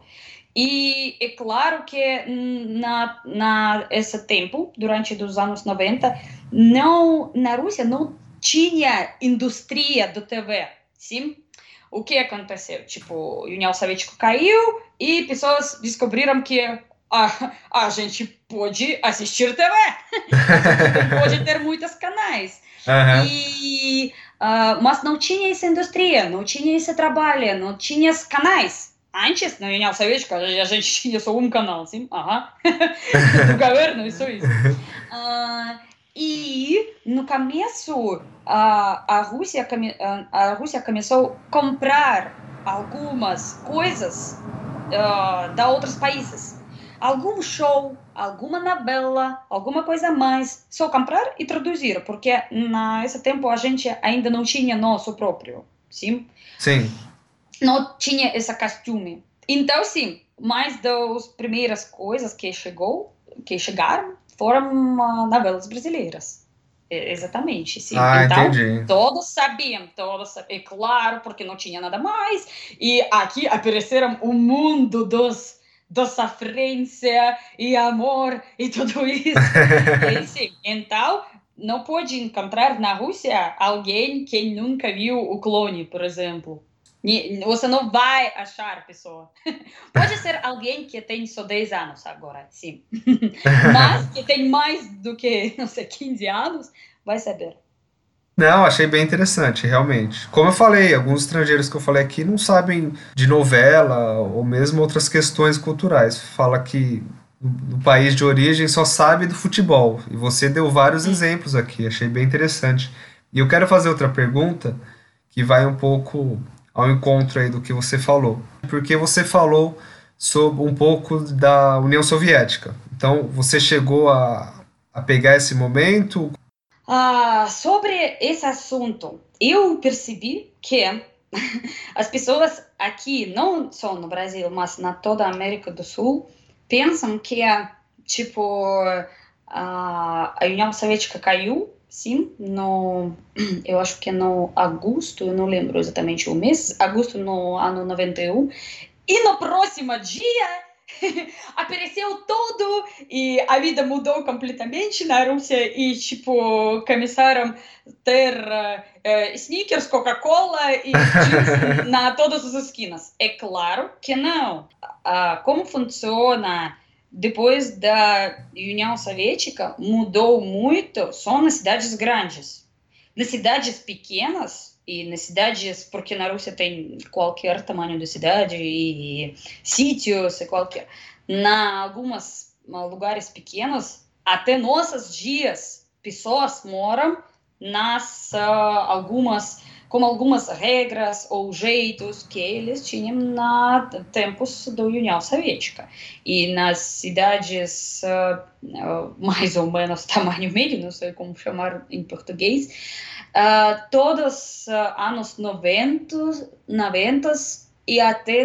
E é claro que na, na esse tempo, durante os anos 90, não, na Rússia não tinha indústria do TV, sim? O que aconteceu? Tipo, a União Soviética caiu e pessoas descobriram que a, a gente pode assistir TV, pode ter muitos canais. Uhum. E, uh, mas não tinha essa indústria, não tinha esse trabalho, não tinha os canais. Antes, na União Soviética, a gente tinha só um canal, sim, aham, do governo, isso isso. Uh, e no começo, a, a, Rússia, a Rússia começou a comprar algumas coisas uh, da outros países. Algum show, alguma novela, alguma coisa mais, só comprar e traduzir, porque nesse tempo a gente ainda não tinha nosso próprio, sim? Sim não tinha esse costume. Então, sim, mais das primeiras coisas que chegou, que chegaram, foram uh, novelas brasileiras. Exatamente, sim. Ah, então, entendi. todos sabiam, todos sabiam, claro, porque não tinha nada mais. E aqui apareceram o mundo dos da sofrência e amor e tudo isso. e, sim, então, não pode encontrar na Rússia alguém que nunca viu o clone, por exemplo. Você não vai achar pessoa. Pode ser alguém que tem só 10 anos agora, sim. Mas que tem mais do que, não sei, 15 anos, vai saber. Não, achei bem interessante, realmente. Como eu falei, alguns estrangeiros que eu falei aqui não sabem de novela ou mesmo outras questões culturais. Fala que no país de origem só sabe do futebol. E você deu vários exemplos aqui, achei bem interessante. E eu quero fazer outra pergunta que vai um pouco ao encontro aí do que você falou. Porque você falou sobre um pouco da União Soviética. Então, você chegou a, a pegar esse momento? Ah, sobre esse assunto, eu percebi que as pessoas aqui, não só no Brasil, mas na toda a América do Sul, pensam que, tipo, a União Soviética caiu, sim, no, eu acho que é no agosto, eu não lembro exatamente o mês, agosto no ano 91, e no próximo dia apareceu tudo e a vida mudou completamente na Rússia e tipo começaram a ter uh, sneakers, Coca-Cola e na todas as esquinas. É claro que não. Uh, como funciona depois da União Soviética mudou muito só nas cidades grandes. Nas cidades pequenas e nas cidades, porque na Rússia tem qualquer tamanho de cidade e sítios e qualquer. Na algumas lugares pequenos, até nossos dias, pessoas moram nas uh, algumas com algumas regras ou jeitos que eles tinham na tempos da União Soviética. E nas cidades uh, mais ou menos tamanho médio, não sei como chamar em português, Uh, todos uh, anos 90, 90 e até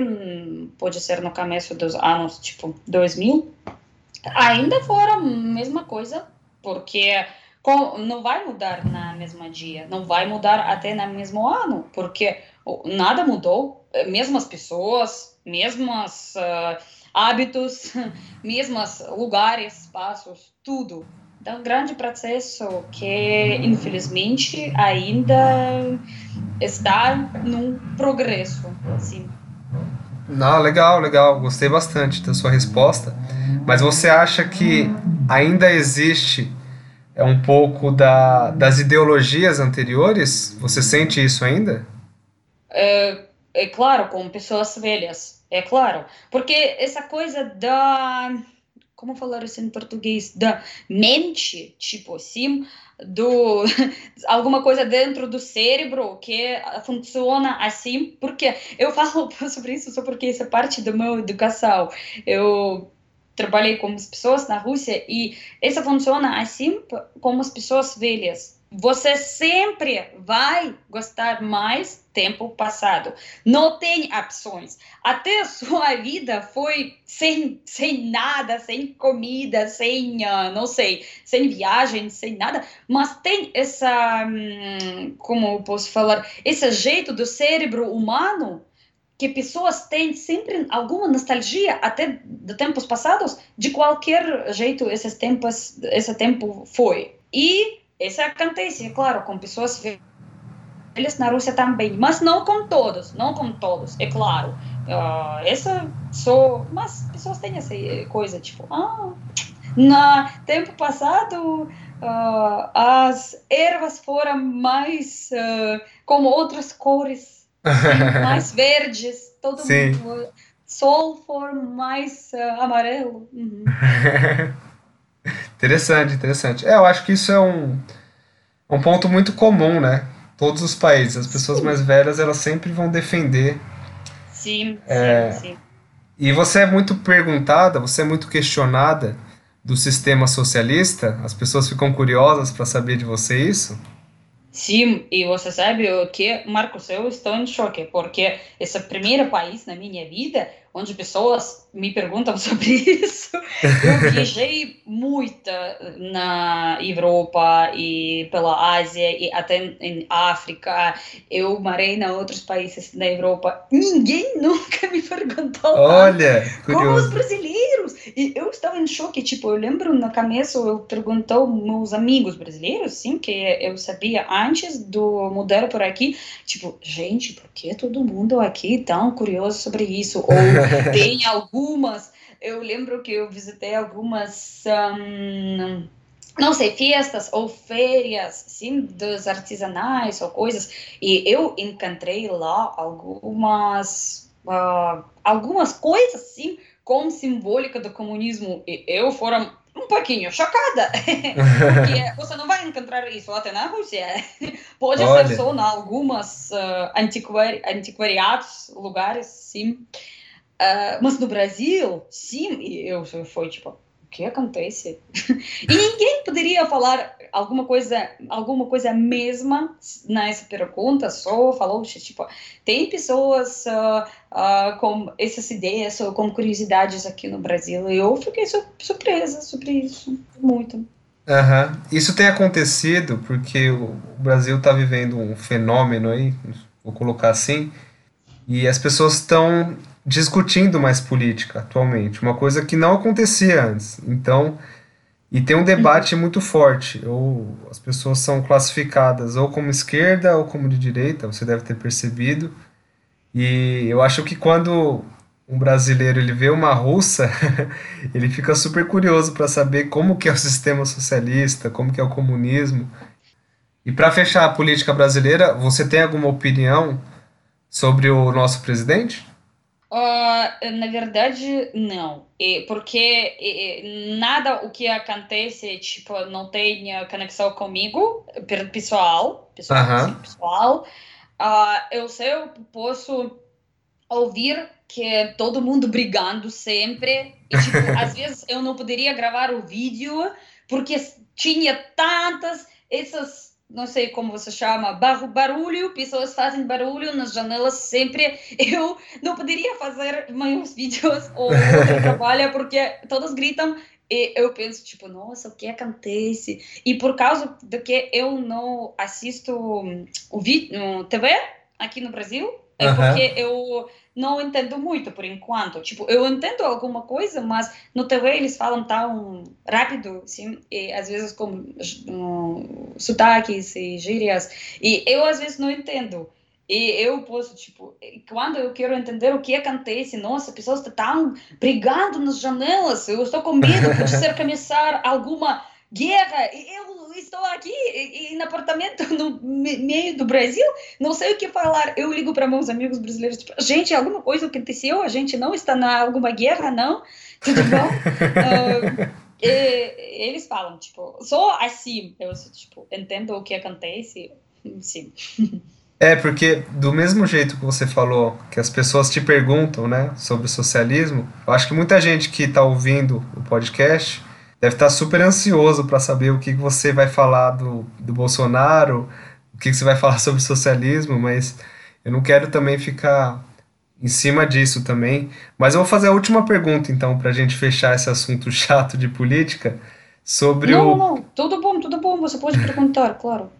pode ser no começo dos anos tipo 2000 ainda foram a mesma coisa porque com, não vai mudar na mesma dia não vai mudar até no mesmo ano porque nada mudou mesmas pessoas mesmos uh, hábitos mesmos lugares espaços tudo então, grande processo que, infelizmente, ainda está num progresso. Assim. Não, legal, legal. Gostei bastante da sua resposta. Mas você acha que ainda existe é um pouco da, das ideologias anteriores? Você sente isso ainda? É, é claro, com pessoas velhas, é claro. Porque essa coisa da como falar isso em português, da mente, tipo assim, do alguma coisa dentro do cérebro que funciona assim, porque eu falo sobre isso só porque isso é parte da minha educação. Eu trabalhei com as pessoas na Rússia e isso funciona assim como as pessoas velhas você sempre vai gostar mais tempo passado. Não tem opções. Até a sua vida foi sem, sem nada, sem comida, sem, uh, não sei, sem viagem, sem nada. Mas tem essa, hum, como eu posso falar, esse jeito do cérebro humano que pessoas têm sempre alguma nostalgia até de tempos passados, de qualquer jeito esses tempos, esse tempo foi. E isso acontece, claro, com pessoas velhas na Rússia também, mas não com todos, não com todos, é claro. Uh, essa só, mas pessoas têm essa coisa tipo, ah, no tempo passado uh, as ervas foram mais uh, outras cores, mais verdes, todo Sim. mundo, sol for mais uh, amarelo. Uhum. Interessante, interessante. É, eu acho que isso é um, um ponto muito comum, né? Todos os países, as pessoas sim. mais velhas, elas sempre vão defender. Sim, é, sim, sim. E você é muito perguntada, você é muito questionada do sistema socialista? As pessoas ficam curiosas para saber de você isso? Sim, e você sabe que, Marcos, eu estou em choque, porque esse é o primeiro país na minha vida onde pessoas me perguntam sobre isso. Eu viajei muito na Europa e pela Ásia e até em África. Eu morei em outros países da Europa. Ninguém nunca me perguntou Olha, como os brasileiros. E eu estava em choque. Tipo, eu lembro no começo eu perguntou meus amigos brasileiros, sim, que eu sabia antes do mudar por aqui. Tipo, gente, por que todo mundo aqui tão curioso sobre isso? Ou tem algumas. Eu lembro que eu visitei algumas um, não sei, festas ou férias, sim, dos artesanais ou coisas. E eu encontrei lá algumas, uh, algumas coisas, sim, com simbólica do comunismo. E eu foram um pouquinho chocada, porque você não vai encontrar isso até na Rússia. Pode Olha. ser só em algumas uh, antiquari antiquariados, lugares, sim. Mas no Brasil, sim, eu fui tipo, o que acontece? e ninguém poderia falar alguma coisa, alguma coisa mesma nessa pergunta, só falou, tipo, tem pessoas uh, uh, com essas ideias ou com curiosidades aqui no Brasil, e eu fiquei su surpresa sobre isso, muito. Aham. Isso tem acontecido porque o Brasil está vivendo um fenômeno aí, vou colocar assim, e as pessoas estão discutindo mais política atualmente, uma coisa que não acontecia antes. Então, e tem um debate muito forte, ou as pessoas são classificadas ou como esquerda ou como de direita, você deve ter percebido. E eu acho que quando um brasileiro ele vê uma russa, ele fica super curioso para saber como que é o sistema socialista, como que é o comunismo. E para fechar a política brasileira, você tem alguma opinião sobre o nosso presidente? Uh, na verdade, não. E porque e, nada o que acontece, tipo, não tem conexão comigo, pessoal, pessoal, Aham. assim, pessoal. Uh, eu sei, eu posso ouvir que todo mundo brigando sempre. E, tipo, às vezes eu não poderia gravar o vídeo porque tinha tantas essas não sei como você chama, barulho, pessoas fazem barulho nas janelas sempre. Eu não poderia fazer meus vídeos ou trabalho porque todos gritam e eu penso, tipo, nossa, o que acontece? E por causa do que eu não assisto o vídeo, TV aqui no Brasil, é Aham. porque eu não entendo muito por enquanto. Tipo, eu entendo alguma coisa, mas no TV eles falam tão rápido, assim, e às vezes com um, sotaques e gírias, e eu às vezes não entendo. E eu posso, tipo, quando eu quero entender o que acontece, nossa, pessoas estão brigando nas janelas, eu estou com medo, pode ser começar alguma guerra, e eu estou aqui e, e no apartamento no me- meio do Brasil, não sei o que falar. Eu ligo para meus amigos brasileiros, tipo, gente, alguma coisa aconteceu? A gente não está na alguma guerra, não? Tudo bom? Ah, e eles falam, tipo, só assim, eu, tipo, entendo o que acontece, sim. É, porque do mesmo jeito que você falou, que as pessoas te perguntam, né, sobre o socialismo, eu acho que muita gente que está ouvindo o podcast deve estar super ansioso para saber o que você vai falar do, do Bolsonaro, o que você vai falar sobre socialismo, mas eu não quero também ficar em cima disso também. Mas eu vou fazer a última pergunta, então, para a gente fechar esse assunto chato de política, sobre Não, o, não, não, tudo bom, tudo bom, você pode perguntar, claro.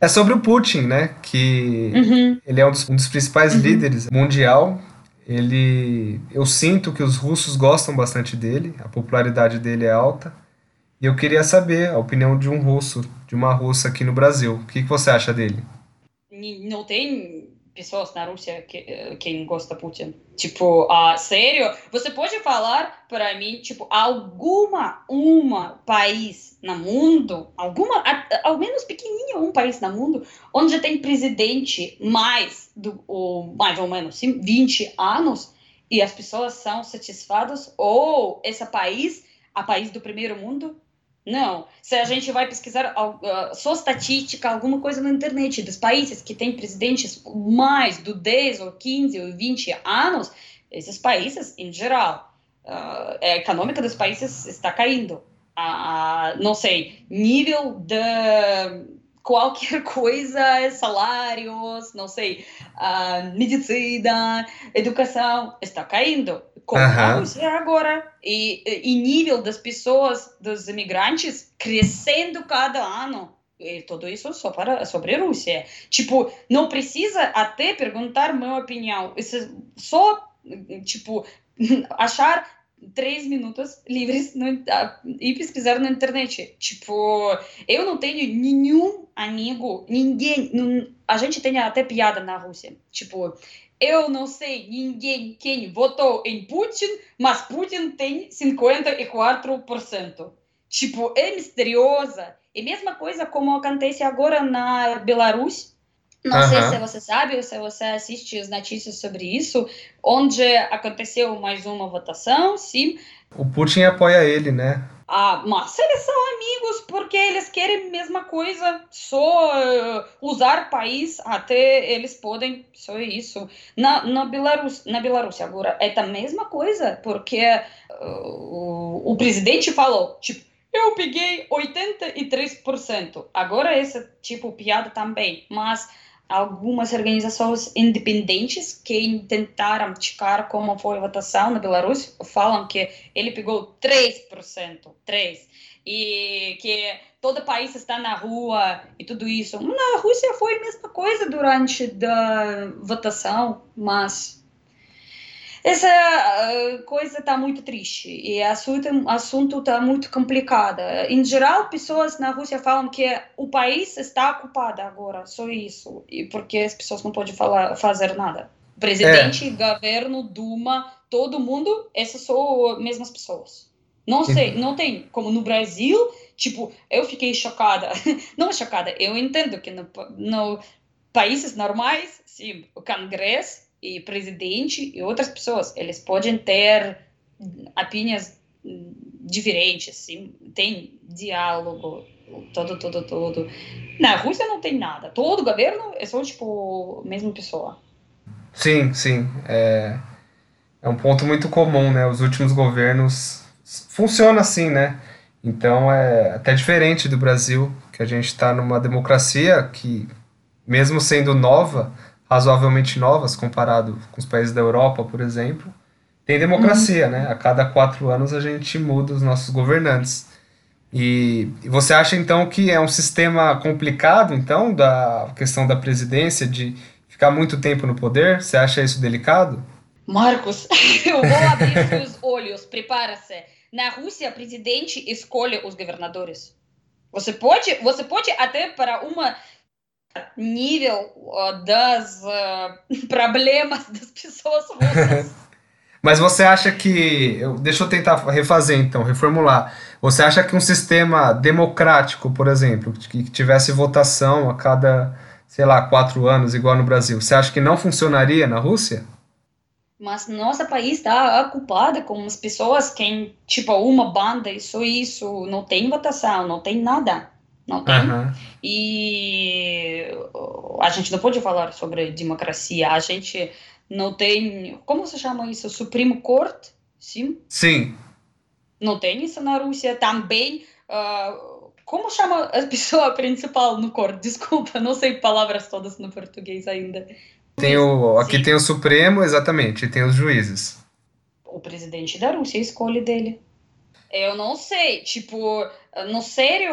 é sobre o Putin, né, que Uhum. Ele é um dos, um dos principais líderes mundial. Ele, eu sinto que os russos gostam bastante dele, a popularidade dele é alta. E eu queria saber a opinião de um russo, de uma russa aqui no Brasil. O que, que você acha dele? Não tem pessoas na Rússia que quem gosta Putin. Tipo, ah, sério? Você pode falar para mim, tipo, alguma uma país no mundo, alguma, ao menos pequenininho um país no mundo, onde tem presidente mais do, ou mais ou menos sim, 20 anos e as pessoas são satisfadas ou esse país, a país do primeiro mundo, não. Se a gente vai pesquisar ah, só estatística, alguma coisa na internet dos países que têm presidentes mais do 10 ou 15 ou 20 anos, esses países, em geral, ah, a econômica dos países está caindo. Ah, não sei, nível de qualquer coisa, salários, não sei, ah, medicina, educação, está caindo. Como a Aham. Rússia agora. E, e nível das pessoas, dos imigrantes, crescendo cada ano. E tudo isso só para, sobre a Rússia. Tipo, não precisa até perguntar minha opinião. Isso é só, tipo, achar três minutos livres no, ah, e pesquisar na internet. Tipo, eu não tenho nenhum amigo, ninguém. não- a gente tem até piada na Rússia. Tipo, eu não sei ninguém quem votou em Putin, mas Putin tem 54%. tipo, é misteriosa. E mesma coisa como acontece agora na Belarus. Não sei se você sabe ou se você assiste as notícias sobre isso, onde aconteceu mais uma votação, sim, O Putin apoia ele, né? ah, mas eles são amigos porque eles querem a mesma coisa, só eh, usar país até eles podem, só isso. Na, na, Belarus, na Bielorrússia agora é a mesma coisa, porque eh, o, o presidente falou, tipo, eu peguei 83%. Agora esse tipo piada também, mas algumas organizações independentes que tentaram checar como foi a votação na Belarus falam que ele pegou 3%, 3 e que todo o país está na rua e tudo isso. Na Rússia foi a mesma coisa durante a votação, mas essa uh, coisa está muito triste e o assunto assunto está muito complicado. Em geral, pessoas na Rússia falam que o país está ocupado agora, só isso, e porque as pessoas não podem falar, fazer nada. Presidente, governo, Duma, todo mundo, essas são as mesmas pessoas. Não sei, não tem como no Brasil, tipo, eu fiquei chocada. Não chocada, eu entendo que no, no países normais, sim, o Congresso e presidente e outras pessoas, eles podem ter opiniões diferentes, sim, tem diálogo, todo, todo, todo. Na Rússia não tem nada, todo governo é só, tipo, mesma pessoa. Sim, sim, é, é um ponto muito comum, né, os últimos governos funciona assim, né, então é até diferente do Brasil, que a gente está numa democracia que, mesmo sendo nova, razoavelmente novas comparado com os países da Europa, por exemplo, tem democracia, uhum. né? A cada quatro anos a gente muda os nossos governantes. E, e, você acha então que é um sistema complicado, então, da questão da presidência, de ficar muito tempo no poder? Você acha isso delicado? Marcos, eu vou abrir seus olhos, prepara-se. Na Rússia, o presidente escolhe os governadores. Você pode, você pode até para uma nível das uh, problemas das pessoas. Mas você acha que. Deixa eu tentar refazer então, reformular. Você acha que um sistema democrático, por exemplo, que tivesse votação a cada, sei lá, quatro anos, igual no Brasil, você acha que não funcionaria na Rússia? Mas nosso país está ocupado com as pessoas que, tipo, uma banda só isso, não tem votação, não tem nada não tem. Uhum. E a gente não pode falar sobre democracia. A gente não tem. Como se chama isso? Supremo Corte? Sim? Sim. Não tem isso na Rússia. Também. Uh, como chama a pessoa principal no corte? Desculpa, não sei palavras todas no português ainda. Tem o, aqui Sim. tem o Supremo, exatamente, tem os juízes. O presidente da Rússia escolhe dele. Eu não sei, tipo, no sério,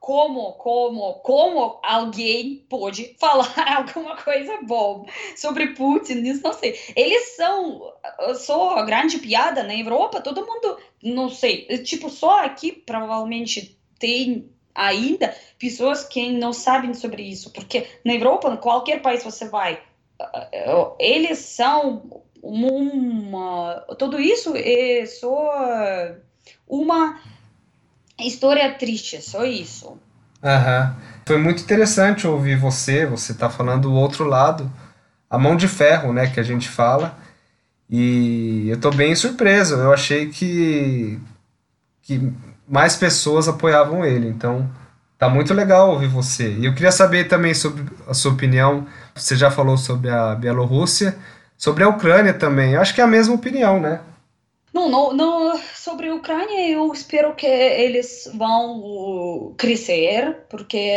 como, como, como alguém pode falar alguma coisa boa sobre Putin, isso não sei. Eles são só grande piada na Europa, todo mundo, não sei, tipo, só aqui provavelmente tem ainda pessoas que não sabem sobre isso, porque na Europa, em qualquer país você vai, eles são uma, tudo isso é só uma história triste, só isso. Aham. Foi muito interessante ouvir você, você tá falando o outro lado, a mão de ferro, né, que a gente fala. E eu tô bem surpreso. Eu achei que que mais pessoas apoiavam ele. Então, tá muito legal ouvir você. E eu queria saber também sobre a sua opinião. Você já falou sobre a Bielorrússia, sobre a Ucrânia também. Eu acho que é a mesma opinião, né? Não, não, não, sobre a Ucrânia eu espero que eles vão crescer, porque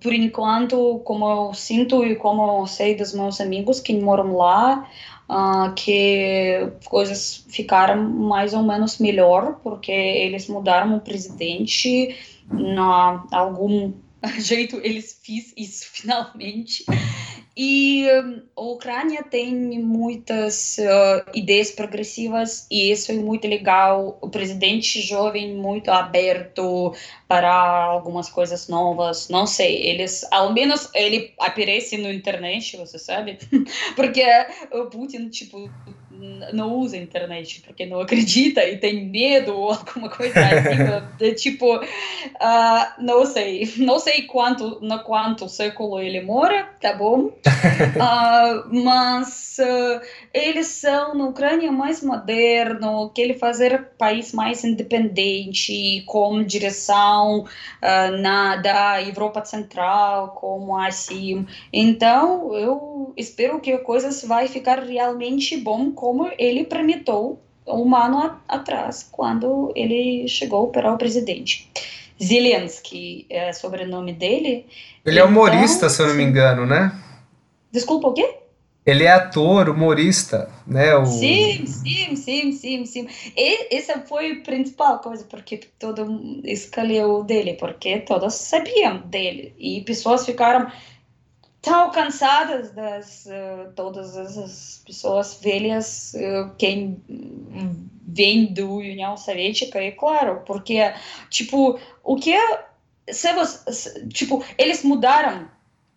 por enquanto, como eu sinto e como eu sei dos meus amigos que moram lá, uh, que coisas ficaram mais ou menos melhor, porque eles mudaram o presidente, na algum jeito eles fiz isso finalmente. E um, a Ucrânia tem muitas uh, ideias progressivas e isso é muito legal. O presidente jovem muito aberto para algumas coisas novas. Não sei, eles, ao menos ele aparece no internet, você sabe? Porque o Putin, tipo, não usa a internet porque não acredita e tem medo ou alguma coisa assim, de, tipo, ah, não sei, não sei quanto, na quanto século ele mora, tá bom? Ah, mas ah, eles são na Ucrânia mais moderno, querem fazer país mais independente, com direção na da Europa Central, como assim. Então, eu espero que a coisa vai ficar realmente bom, como ele prometeu um ano a- atrás, quando ele chegou para o presidente. Zelensky é o sobrenome dele. Ele é Então, humorista, se eu não me engano, né? Desculpa, o quê? Ele é ator, humorista, né? O... Sim, sim, sim, sim, sim. E essa foi a principal coisa porque todo escolheu dele, porque todos sabiam dele e pessoas ficaram tão cansadas das eh, todas essas pessoas velhas eh, quem hum, vem do União Soviética e claro, porque tipo o que é se você, tipo eles mudaram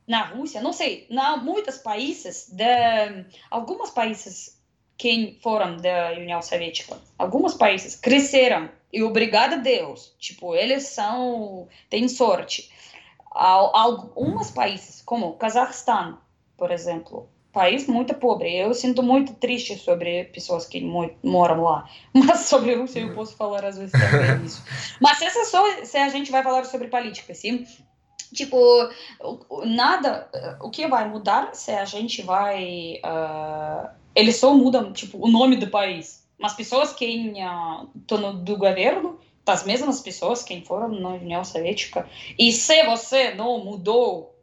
na Rússia, não sei, na muitos países de alguns países que foram da União Soviética, alguns países cresceram e obrigado a Deus, tipo, eles são, têm sorte. Al- Alguns países, como Cazaquistão, por exemplo, país muito pobre, eu sinto muito triste sobre pessoas que mo- moram lá, mas sobre Rússia eu posso falar às vezes também isso. Mas essa é só se a gente vai falar sobre política, sim? Tipo, nada, eh, o que vai mudar se a gente vai. ah, eles só mudam, tipo, o nome do país. Mas pessoas que estão no do governo, das mesmas pessoas que foram na União Soviética. E se você não mudou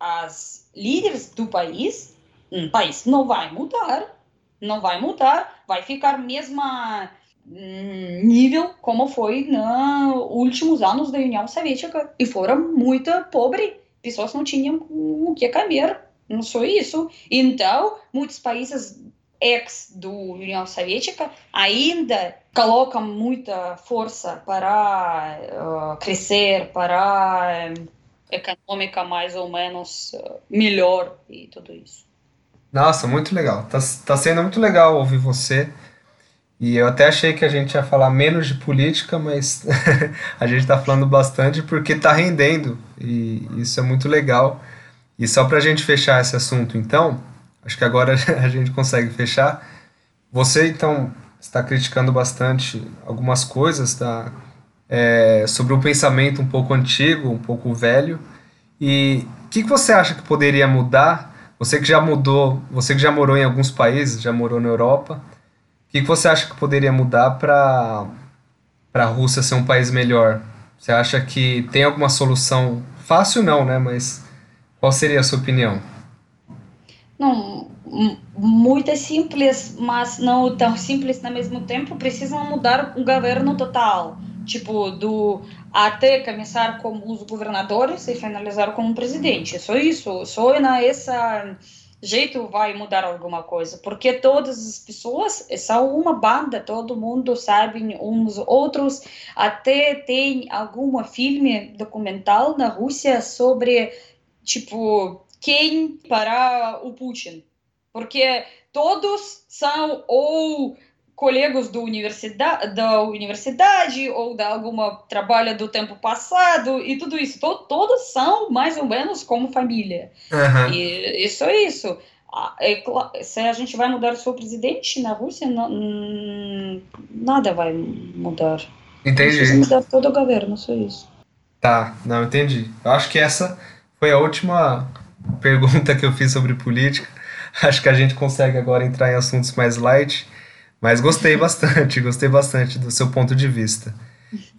as líderes do país, o país não vai mudar. Não vai mudar, vai ficar mesma hum, nível como foi nos últimos anos da União Soviética e foram muito pobres, pessoas não tinham o que comer, não só isso. Então, muitos países ex do União Soviética ainda colocam muita força para ah, crescer, para eh, econômica mais ou menos ah, melhor e tudo isso. Nossa, muito legal. Tá, tá sendo muito legal ouvir você. E eu até achei que a gente ia falar menos de política, mas a gente tá falando bastante porque tá rendendo. E isso é muito legal. E só pra gente fechar esse assunto, então, acho que agora a gente consegue fechar. Você, então, está criticando bastante algumas coisas, tá? É, sobre o pensamento um pouco antigo, um pouco velho. E o que, que você acha que poderia mudar? Você que já mudou, você que já morou em alguns países, já morou na Europa, o que, que você acha que poderia mudar para a Rússia ser um país melhor? Você acha que tem alguma solução? Fácil não, né? Mas qual seria a sua opinião? Não, muito simples, mas não tão simples ao mesmo tempo. Precisam mudar o governo total, tipo do até começar com os governadores e finalizar com o presidente. Só isso, só na essa jeito vai mudar alguma coisa, porque todas as pessoas são uma banda, todo mundo sabe uns outros. Até tem algum filme documental na Rússia sobre tipo quem para o Putin, porque todos são ou colegas do universidade, da universidade ou da alguma trabalho do tempo passado e tudo isso, to, todos são mais ou menos como família. Aham. E isso é isso. É cla- se a gente vai mudar o presidente na Rússia, não- hum, nada vai mudar. Precisa Entendi. mudar todo o governo, só isso. Tá, não, entendi. Eu acho que essa foi a última pergunta que eu fiz sobre política. Acho que a gente consegue agora entrar em assuntos mais light, mas gostei bastante, gostei bastante do seu ponto de vista.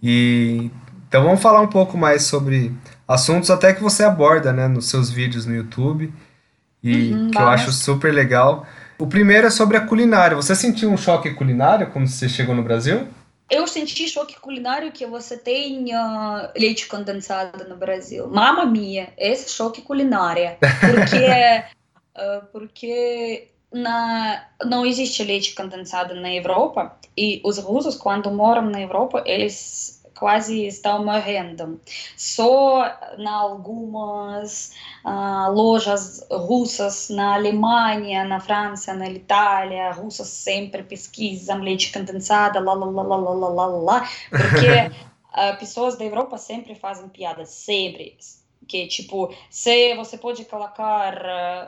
E então vamos falar um pouco mais sobre assuntos até que você aborda, né, nos seus vídeos no YouTube e Uhum, que eu acho super legal. O primeiro é sobre a culinária. Você sentiu um choque culinário quando você chegou no Brasil? Eu senti choque culinário que você tem ah, leite condensado no Brasil. Mamma mia, esse choque culinário. Porque, ah, porque na, não existe leite condensado na Europa. E os russos, quando moram na Europa, eles quase estão morrendo. Só em algumas uh, lojas russas na Alemanha, na França, na Itália, russas sempre pesquisam leite condensado, lá, lá, lá, lá, lá, lá, lá, porque uh, pessoas da Europa sempre fazem piadas, sempre que tipo se você pode colocar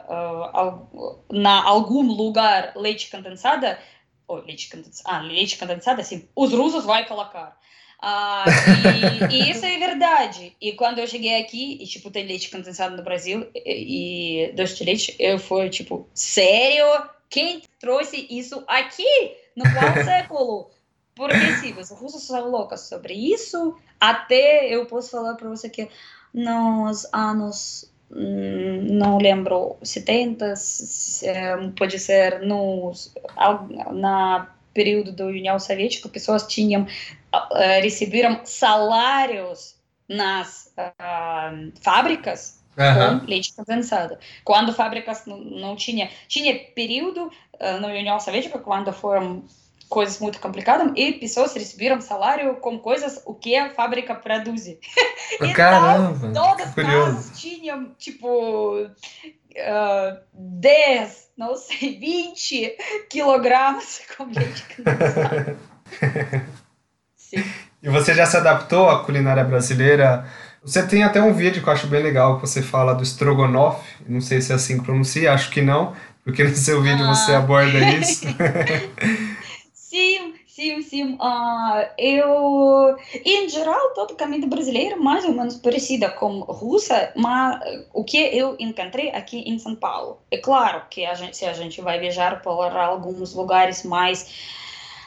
uh, na algum lugar leite condensado ou leite condensado, ah, leite condensado assim os russos vai colocar ah, e, e, isso é verdade. E quando eu cheguei aqui, e tipo, tem leite condensado no Brasil, e, e doce de leite, eu fui tipo, sério? Quem trouxe isso aqui? No qual século? Porque sim, os russos são loucos sobre isso. Até eu posso falar para você que nos anos hum, não lembro 70 pode ser nos na período da União Soviética pessoas tinham receberam salários nas uh, fábricas uhum. com leite condensado. Quando fábricas não, não tinha tinha período uh, na União Soviética quando foram coisas muito complicadas e pessoas receberam salário com coisas o que a fábrica produz. então, Caramba! Todas as tinham tipo uh, 10, não sei, 20 quilogramas com leite condensado. Sim. E você já se adaptou à culinária brasileira? Você tem até um vídeo que eu acho bem legal, que você fala do estrogonofe, não sei se é assim que pronuncia, acho que não, porque no seu vídeo ah. você aborda isso. sim, sim, sim. Uh, eu, em geral, todo caminho brasileiro é mais ou menos parecida com russa, mas o que eu encontrei aqui em São Paulo, é claro que a gente, se a gente vai viajar para alguns lugares mais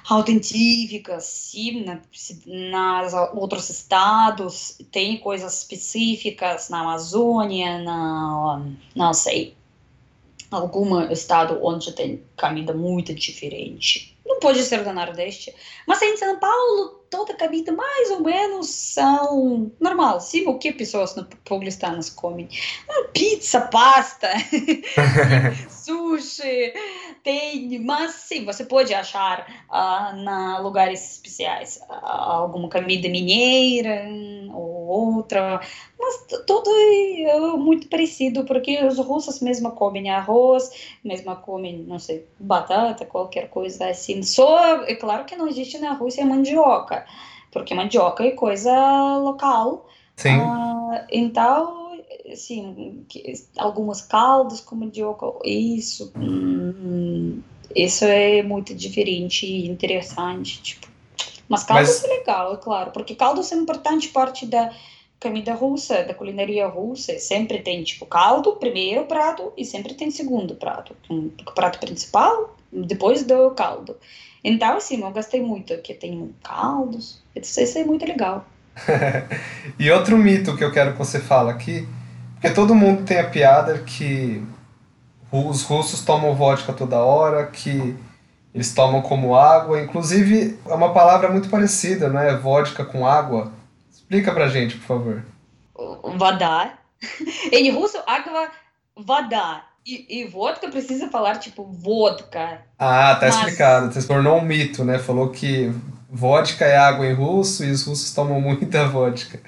autênticas, sim, na, nas outros estados, tem coisas específicas na Amazônia, na, não sei, algum estado onde tem comida muito diferente. Não pode ser do Nordeste, mas em São Paulo toda comida mais ou menos são normal. Sim, o que pessoas paulistanas comem? Pizza, pasta, sushi, tem, mas sim, você pode achar uh, na lugares especiais uh, alguma comida mineira ou outra, mas tudo é muito parecido, porque os russos mesmo comem arroz, mesmo comem, não sei, batata, qualquer coisa assim. Só, é claro que não existe na Rússia mandioca, porque mandioca é coisa local. Sim. Uh, então, assim, algumas caldas com mandioca, isso, hum, isso é muito diferente e interessante, tipo. Mas caldos Mas... é legal, é claro, porque caldos é uma importante parte da comida russa, da culinária russa. Sempre tem, tipo, caldo, primeiro prato, e sempre tem segundo prato. Um prato principal, depois do caldo. Então, assim, eu gostei muito, que tem caldos, isso é muito legal. e outro mito que eu quero que você fale aqui, porque todo mundo tem a piada que os russos tomam vodka toda hora, que eles tomam como água, inclusive é uma palavra muito parecida, né? Vodka com água. Explica pra gente, por favor. Вода. Em russo, água, вода. E, e vodka precisa falar tipo vodka. Ah, tá Mas... explicado. Você tornou um mito, né? Falou que vodka é água em russo e os russos tomam muita vodka.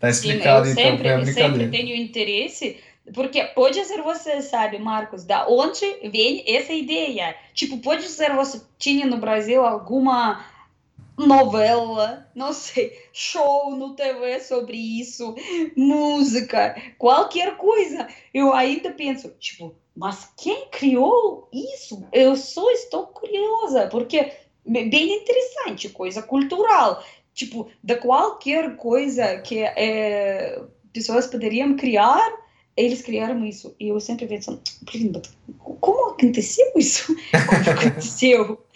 tá explicado Sim, então, sempre, foi a brincadeira. Eu sempre tenho interesse, porque pode ser você sabe, Marcos, da onde vem essa ideia? Tipo, pode ser você tinha no Brasil alguma novela, não sei, show no TV sobre isso, música, qualquer coisa. Eu ainda penso, tipo, mas quem criou isso? Eu só estou curiosa, porque bem interessante, coisa cultural. Tipo, da qualquer coisa que é, pessoas poderiam criar, eles criaram isso. E eu sempre penso, como aconteceu isso? Como aconteceu?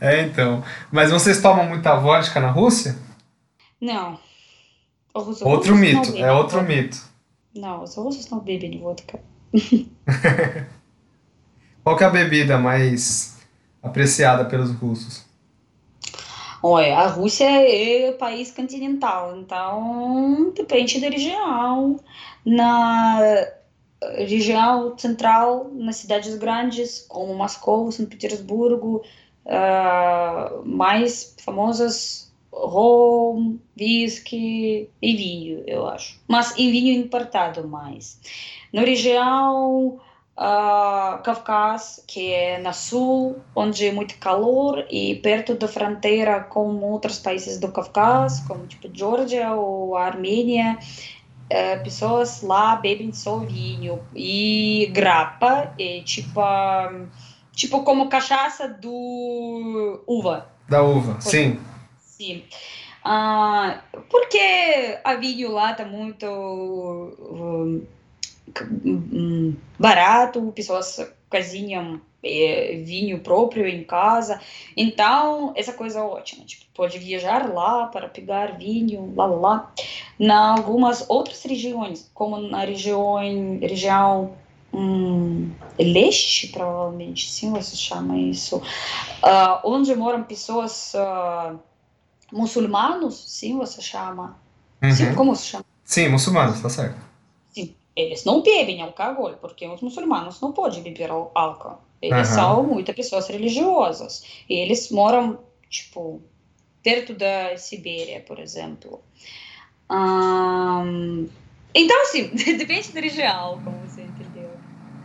É, então. Mas vocês tomam muita vodka na Rússia? Não. outro mito, é outro mito. Não, os russos não bebem vodka. Qual é a bebida mais apreciada pelos russos? Olha, a Rússia é país continental, então depende da região. Na região central, nas cidades grandes, como Moscou, São Petersburgo, uh, mais famosas rum, whisky e vinho, eu acho. Mas em vinho importado mais. Na região uh, Caucás, que é na sul, onde é muito calor e perto da fronteira com outros países do Caucás, como tipo Geórgia ou Armênia, uh, pessoas lá bebem só vinho e grappa, é tipo, tipo como cachaça do uva. Da uva, sim. Sim. Uh, porque a vinho lá tá muito uh, barato, pessoas cozinham é, vinho próprio em casa. Então, essa coisa é ótima. Tipo, pode viajar lá para pegar vinho, lá, lá, lá. Na algumas outras regiões, como na região, região hum, leste, provavelmente, sim, você chama isso, uh, onde moram pessoas uh, muçulmanos, sim, você chama. Uhum. Sim, como se chama? Sim, muçulmanos, tá certo. Sim, eles não bebem álcool, porque os muçulmanos não podem beber álcool. Eles Aham. são muitas pessoas religiosas. E eles moram, tipo, perto da Sibéria, por exemplo. Ahn, Então, sim, depende da região, como você entendeu.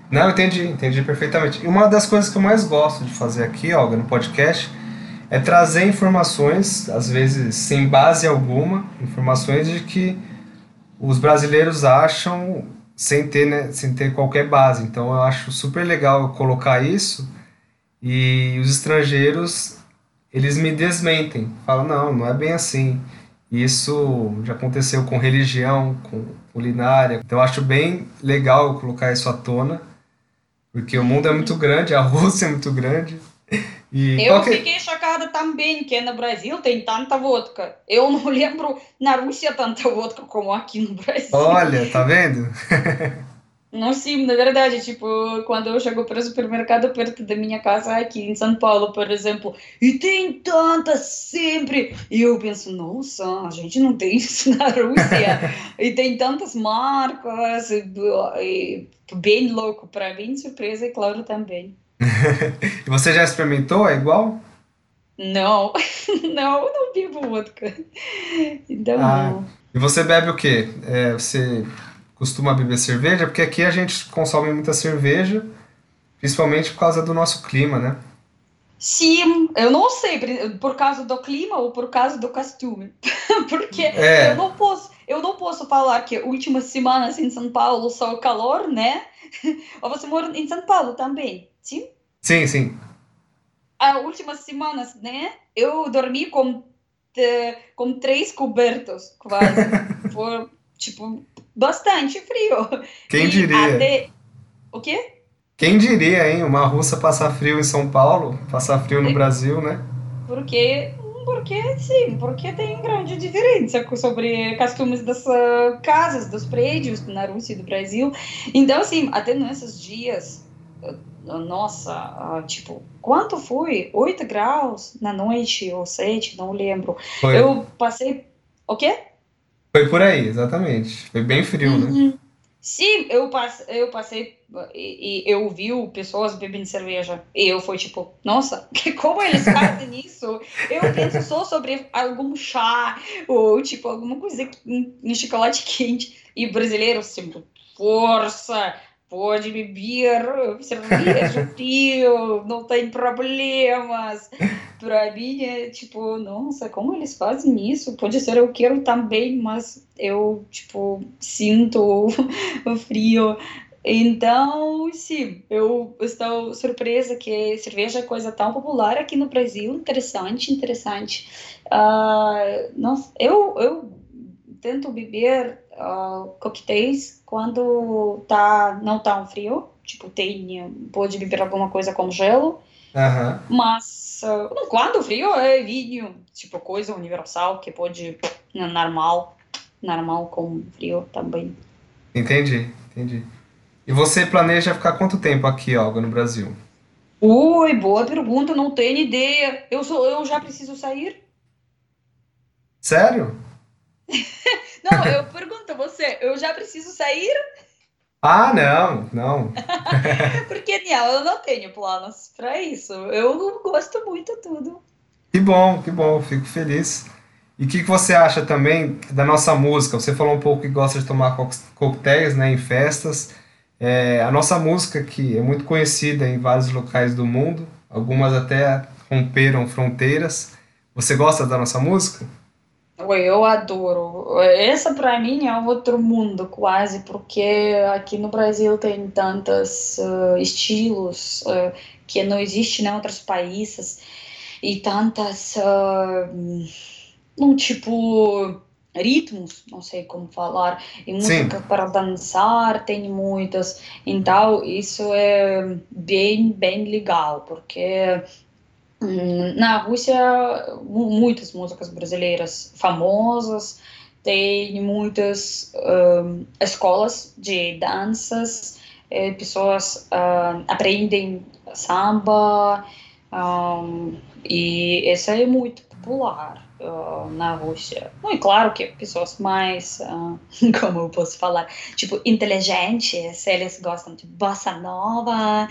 Não, entendi, entendi perfeitamente. E uma das coisas que eu mais gosto de fazer aqui, Olga, no podcast, é trazer informações, às vezes sem base alguma, informações de que os brasileiros acham sem ter, né, sem ter qualquer base. Então eu acho super legal colocar isso e os estrangeiros, eles me desmentem. Falam, não, não é bem assim. Isso já aconteceu com religião, com culinária. Então eu acho bem legal colocar isso à tona, porque o mundo é muito grande, a Rússia é muito grande. E Eu fiquei chocada também que no Brasil tem tanta vodka. Eu não lembro na Rússia tanta vodka como aqui no Brasil. Olha, tá vendo? Não, sim, na verdade, tipo, quando eu chego para o supermercado perto da minha casa aqui em São Paulo, por exemplo, e tem tantas sempre, e eu penso, nossa, a gente não tem isso na Rússia, e tem tantas marcas, e, e bem louco, para mim, surpresa, é claro, também. Você já experimentou? É igual? Não, não, não bebo vodka. Então, Ah. não. E você bebe o quê? É, você costuma beber cerveja? Porque aqui a gente consome muita cerveja, principalmente por causa do nosso clima, né? Sim, eu não sei, por- por causa do clima ou por causa do costume. Porque É. eu não posso, eu não posso falar que últimas semanas em São Paulo só calor, né? Ou você mora em São Paulo também, sim? Sim, sim. As últimas semanas, né? Eu dormi com, eh, com três cobertos, quase. Foi, tipo, bastante frio. Quem E diria? até- O quê? Quem diria, hein? Uma russa passar frio em São Paulo, passar frio no Brasil, né? Porque, porque sim, porque tem grande diferença sobre costumes das ah, casas, dos prédios na Rússia e do Brasil. Então, assim, até nesses dias, nossa, ah, tipo, quanto foi? 8 graus na noite ou 7, não lembro. Foi, Eu passei. O quê? foi por aí, exatamente. Foi bem frio, né? Uhum. Sim, eu, passe, eu passei e, e eu vi pessoas bebendo cerveja. E eu fui tipo, nossa, como eles fazem isso? Eu penso só sobre algum chá ou tipo alguma coisa em, em chocolate quente. E brasileiros, tipo, força, pode beber cerveja frio, não tem problemas. Pra mim é tipo, nossa, como eles fazem isso? Pode ser eu quero também, mas eu, tipo, sinto o frio. Então, sim, eu estou surpresa que cerveja é coisa tão popular aqui no Brasil. Interessante, interessante. Ah, nossa, eu, eu tento beber ah, coquetéis quando tá não tão frio. Tipo, tem, pode beber alguma coisa com gelo. Aham. Mas ah, quando frio é vinho, tipo coisa universal que pode na- normal, normal com frio também. Entendi, entendi. E você planeja ficar quanto tempo aqui, Olga, no Brasil? Ui, boa pergunta, não tenho ideia. Eu sou, eu já preciso sair? Sério? Não, eu pergunto a você, eu já preciso sair? Ah, não, não. Porque não, eu não tenho planos para isso. Eu gosto muito tudo. Que bom, que bom, fico feliz. E o que, que você acha também da nossa música? Você falou um pouco que gosta de tomar co- coquetéis né, em festas. É, a nossa música, que é muito conhecida em vários locais do mundo, algumas até romperam fronteiras. Você gosta da nossa música? Eu adoro. Essa para mim é outro mundo quase, porque aqui no Brasil tem tantos eh, estilos eh, que não existem em outros países e tantas, eh, um tipo ritmos, não sei como falar, e música para dançar tem muitas. Então isso é bem bem legal, porque Na Rússia, mu- muitas músicas brasileiras famosas, tem muitas ahn, escolas de danças, eh, pessoas ah, aprendem samba, ahn, e isso é muito popular na Rússia. Bom, e claro que pessoas mais, ah, como eu posso falar, tipo, inteligentes, eles gostam de bossa nova,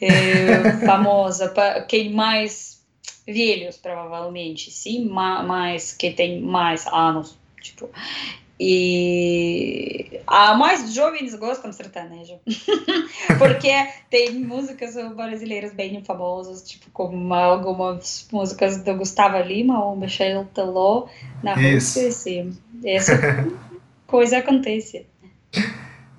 é, famosa, pa- quem mais velhos provavelmente, sim, ma- mas que tem mais anos, tipo. E a mais jovens gostam sertanejo, porque tem músicas brasileiras bem famosas, tipo como algumas músicas do Gustavo Lima ou Michel Teló na Isso. Rússia. Essa coisa acontece.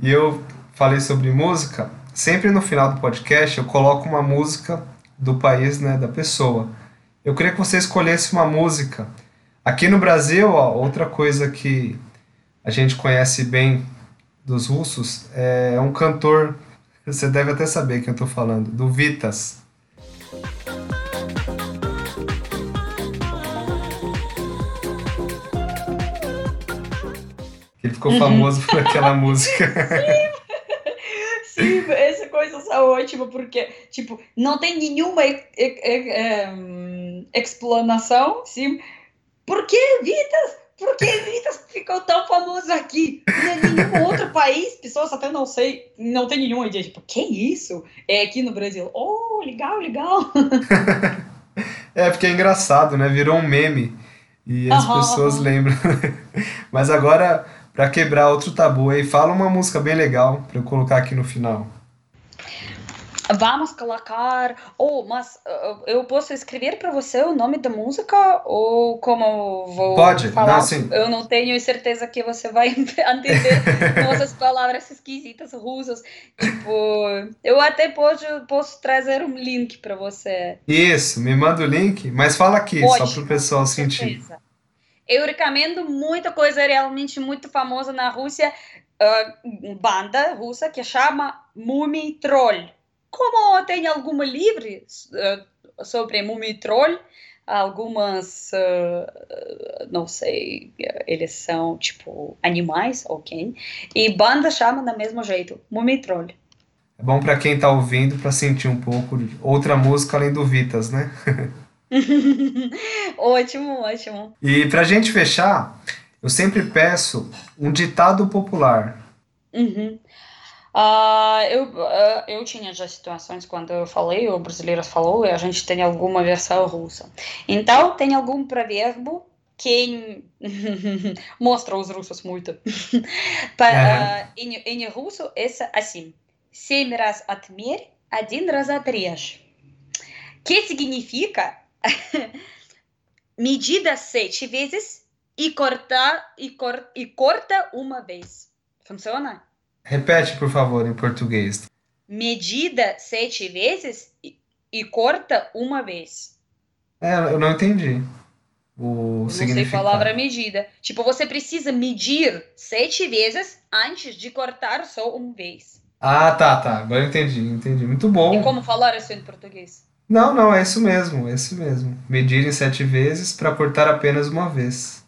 E eu falei sobre música. Sempre no final do podcast eu coloco uma música do país, né, da pessoa. Eu queria que você escolhesse uma música. Aqui no Brasil, ó, outra coisa que a gente conhece bem dos russos é um cantor, você deve até saber quem eu estou falando, do Vitas. Ele ficou famoso por aquela música. Sim, essa coisa é ótima, porque, tipo, não tem nenhuma e- e- e- em, explanação, sim. Por que Vitas? Por que Vitas ficou tão famoso aqui? Em nenhum outro país, pessoas até não sei, não tem nenhuma ideia, tipo, que isso? É aqui no Brasil. Oh, legal, legal. É, porque é engraçado, né? Virou um meme. E as Aham, pessoas aham. lembram. Mas agora, pra quebrar outro tabu aí, fala uma música bem legal pra eu colocar aqui no final. Vamos colocar. Oh, mas uh, eu posso escrever para você o nome da música? Ou como vou Pode, falar? não, sim. Eu não tenho certeza que você vai entender nossas palavras esquisitas russas. Tipo, eu até posso, posso trazer um link para você. Isso, me manda o link, mas fala aqui, só Ótimo, pro pessoal sentir. certeza. Eu recomendo muita coisa realmente muito famosa na Rússia, ah, banda russa que chama Mumi Troll. Como tem alguma livre ah, sobre Mumi Troll, algumas, ah, não sei, eles são tipo animais, ok? E banda chama do mesmo jeito, Mumi Troll. É bom pra quem tá ouvindo pra sentir um pouco de outra música além do Vitas, né? ótimo, ótimo. E pra gente fechar, eu sempre peço um ditado popular. Uhum. Ah, eu, ah, eu tinha já situações quando eu falei, o brasileiro falou, e a gente tem alguma versão russa. Então, tem algum provérbio que mostra os russos muito. Pa- Ага. ah, em, em russo, é assim. Семь раз отмерь, один раз отрежь. Que significa medida sete vezes e cortar e, cor, e corta uma vez. Funciona? Repete, por favor, em português. medida sete vezes e, corta uma vez. É, eu não entendi o Não sei significado. palavra medida. Tipo, você precisa medir sete vezes antes de cortar só uma vez. Ah, tá, tá. Agora eu entendi, entendi. Muito bom. E como falar isso em português? Não, não, é isso mesmo, é isso mesmo. Medir em sete vezes para cortar apenas uma vez.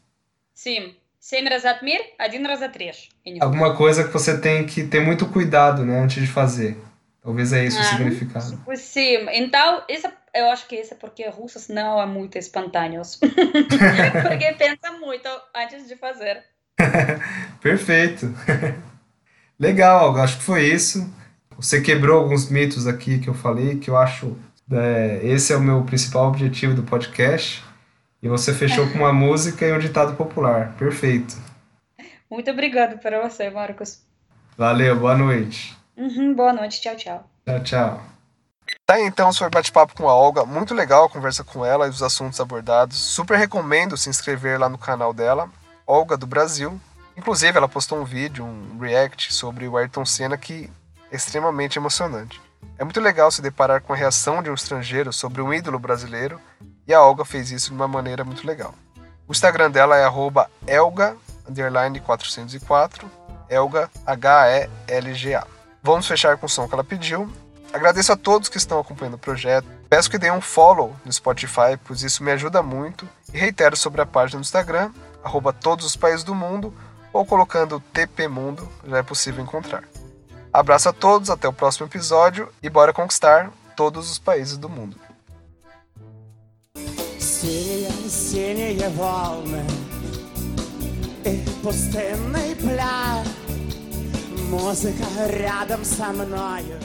Sim. Семь раз отмерь, один раз отрежь. Em russo. Alguma coisa que você tem que ter muito cuidado, né, antes de fazer. Talvez é esse o Ah, significado. Tipo, sim. Então, isso, eu acho que isso é porque russos não é muito espontâneos. porque pensa muito antes de fazer. Perfeito. Legal, acho que foi isso. Você quebrou alguns mitos aqui que eu falei, que eu acho é, esse é o meu principal objetivo do podcast. e você fechou com uma música e um ditado popular. Perfeito. Muito obrigada para você, Marcos. Valeu, boa noite. Uhum, boa noite, tchau, tchau. Tchau, tchau. Tá aí então sobre bate-papo com a Olga. Muito legal a conversa com ela e os assuntos abordados. Super recomendo se inscrever lá no canal dela, Olga do Brasil. Inclusive, ela postou um vídeo, um react sobre o Ayrton Senna que é extremamente emocionante. É muito legal se deparar com a reação de um estrangeiro sobre um ídolo brasileiro e a Olga fez isso de uma maneira muito legal. O Instagram dela é elga404, Elga H-E-L-G-A. Vamos fechar com o som que ela pediu. Agradeço a todos que estão acompanhando o projeto. Peço que deem um follow no Spotify, pois isso me ajuda muito. E reitero sobre a página do Instagram, arroba todos os países do mundo, ou colocando TP Mundo, já é possível encontrar. Abraço a todos, até o próximo episódio e bora conquistar todos os países do mundo. Синие, синие волны И пустынный пляж. Музыка рядом со мною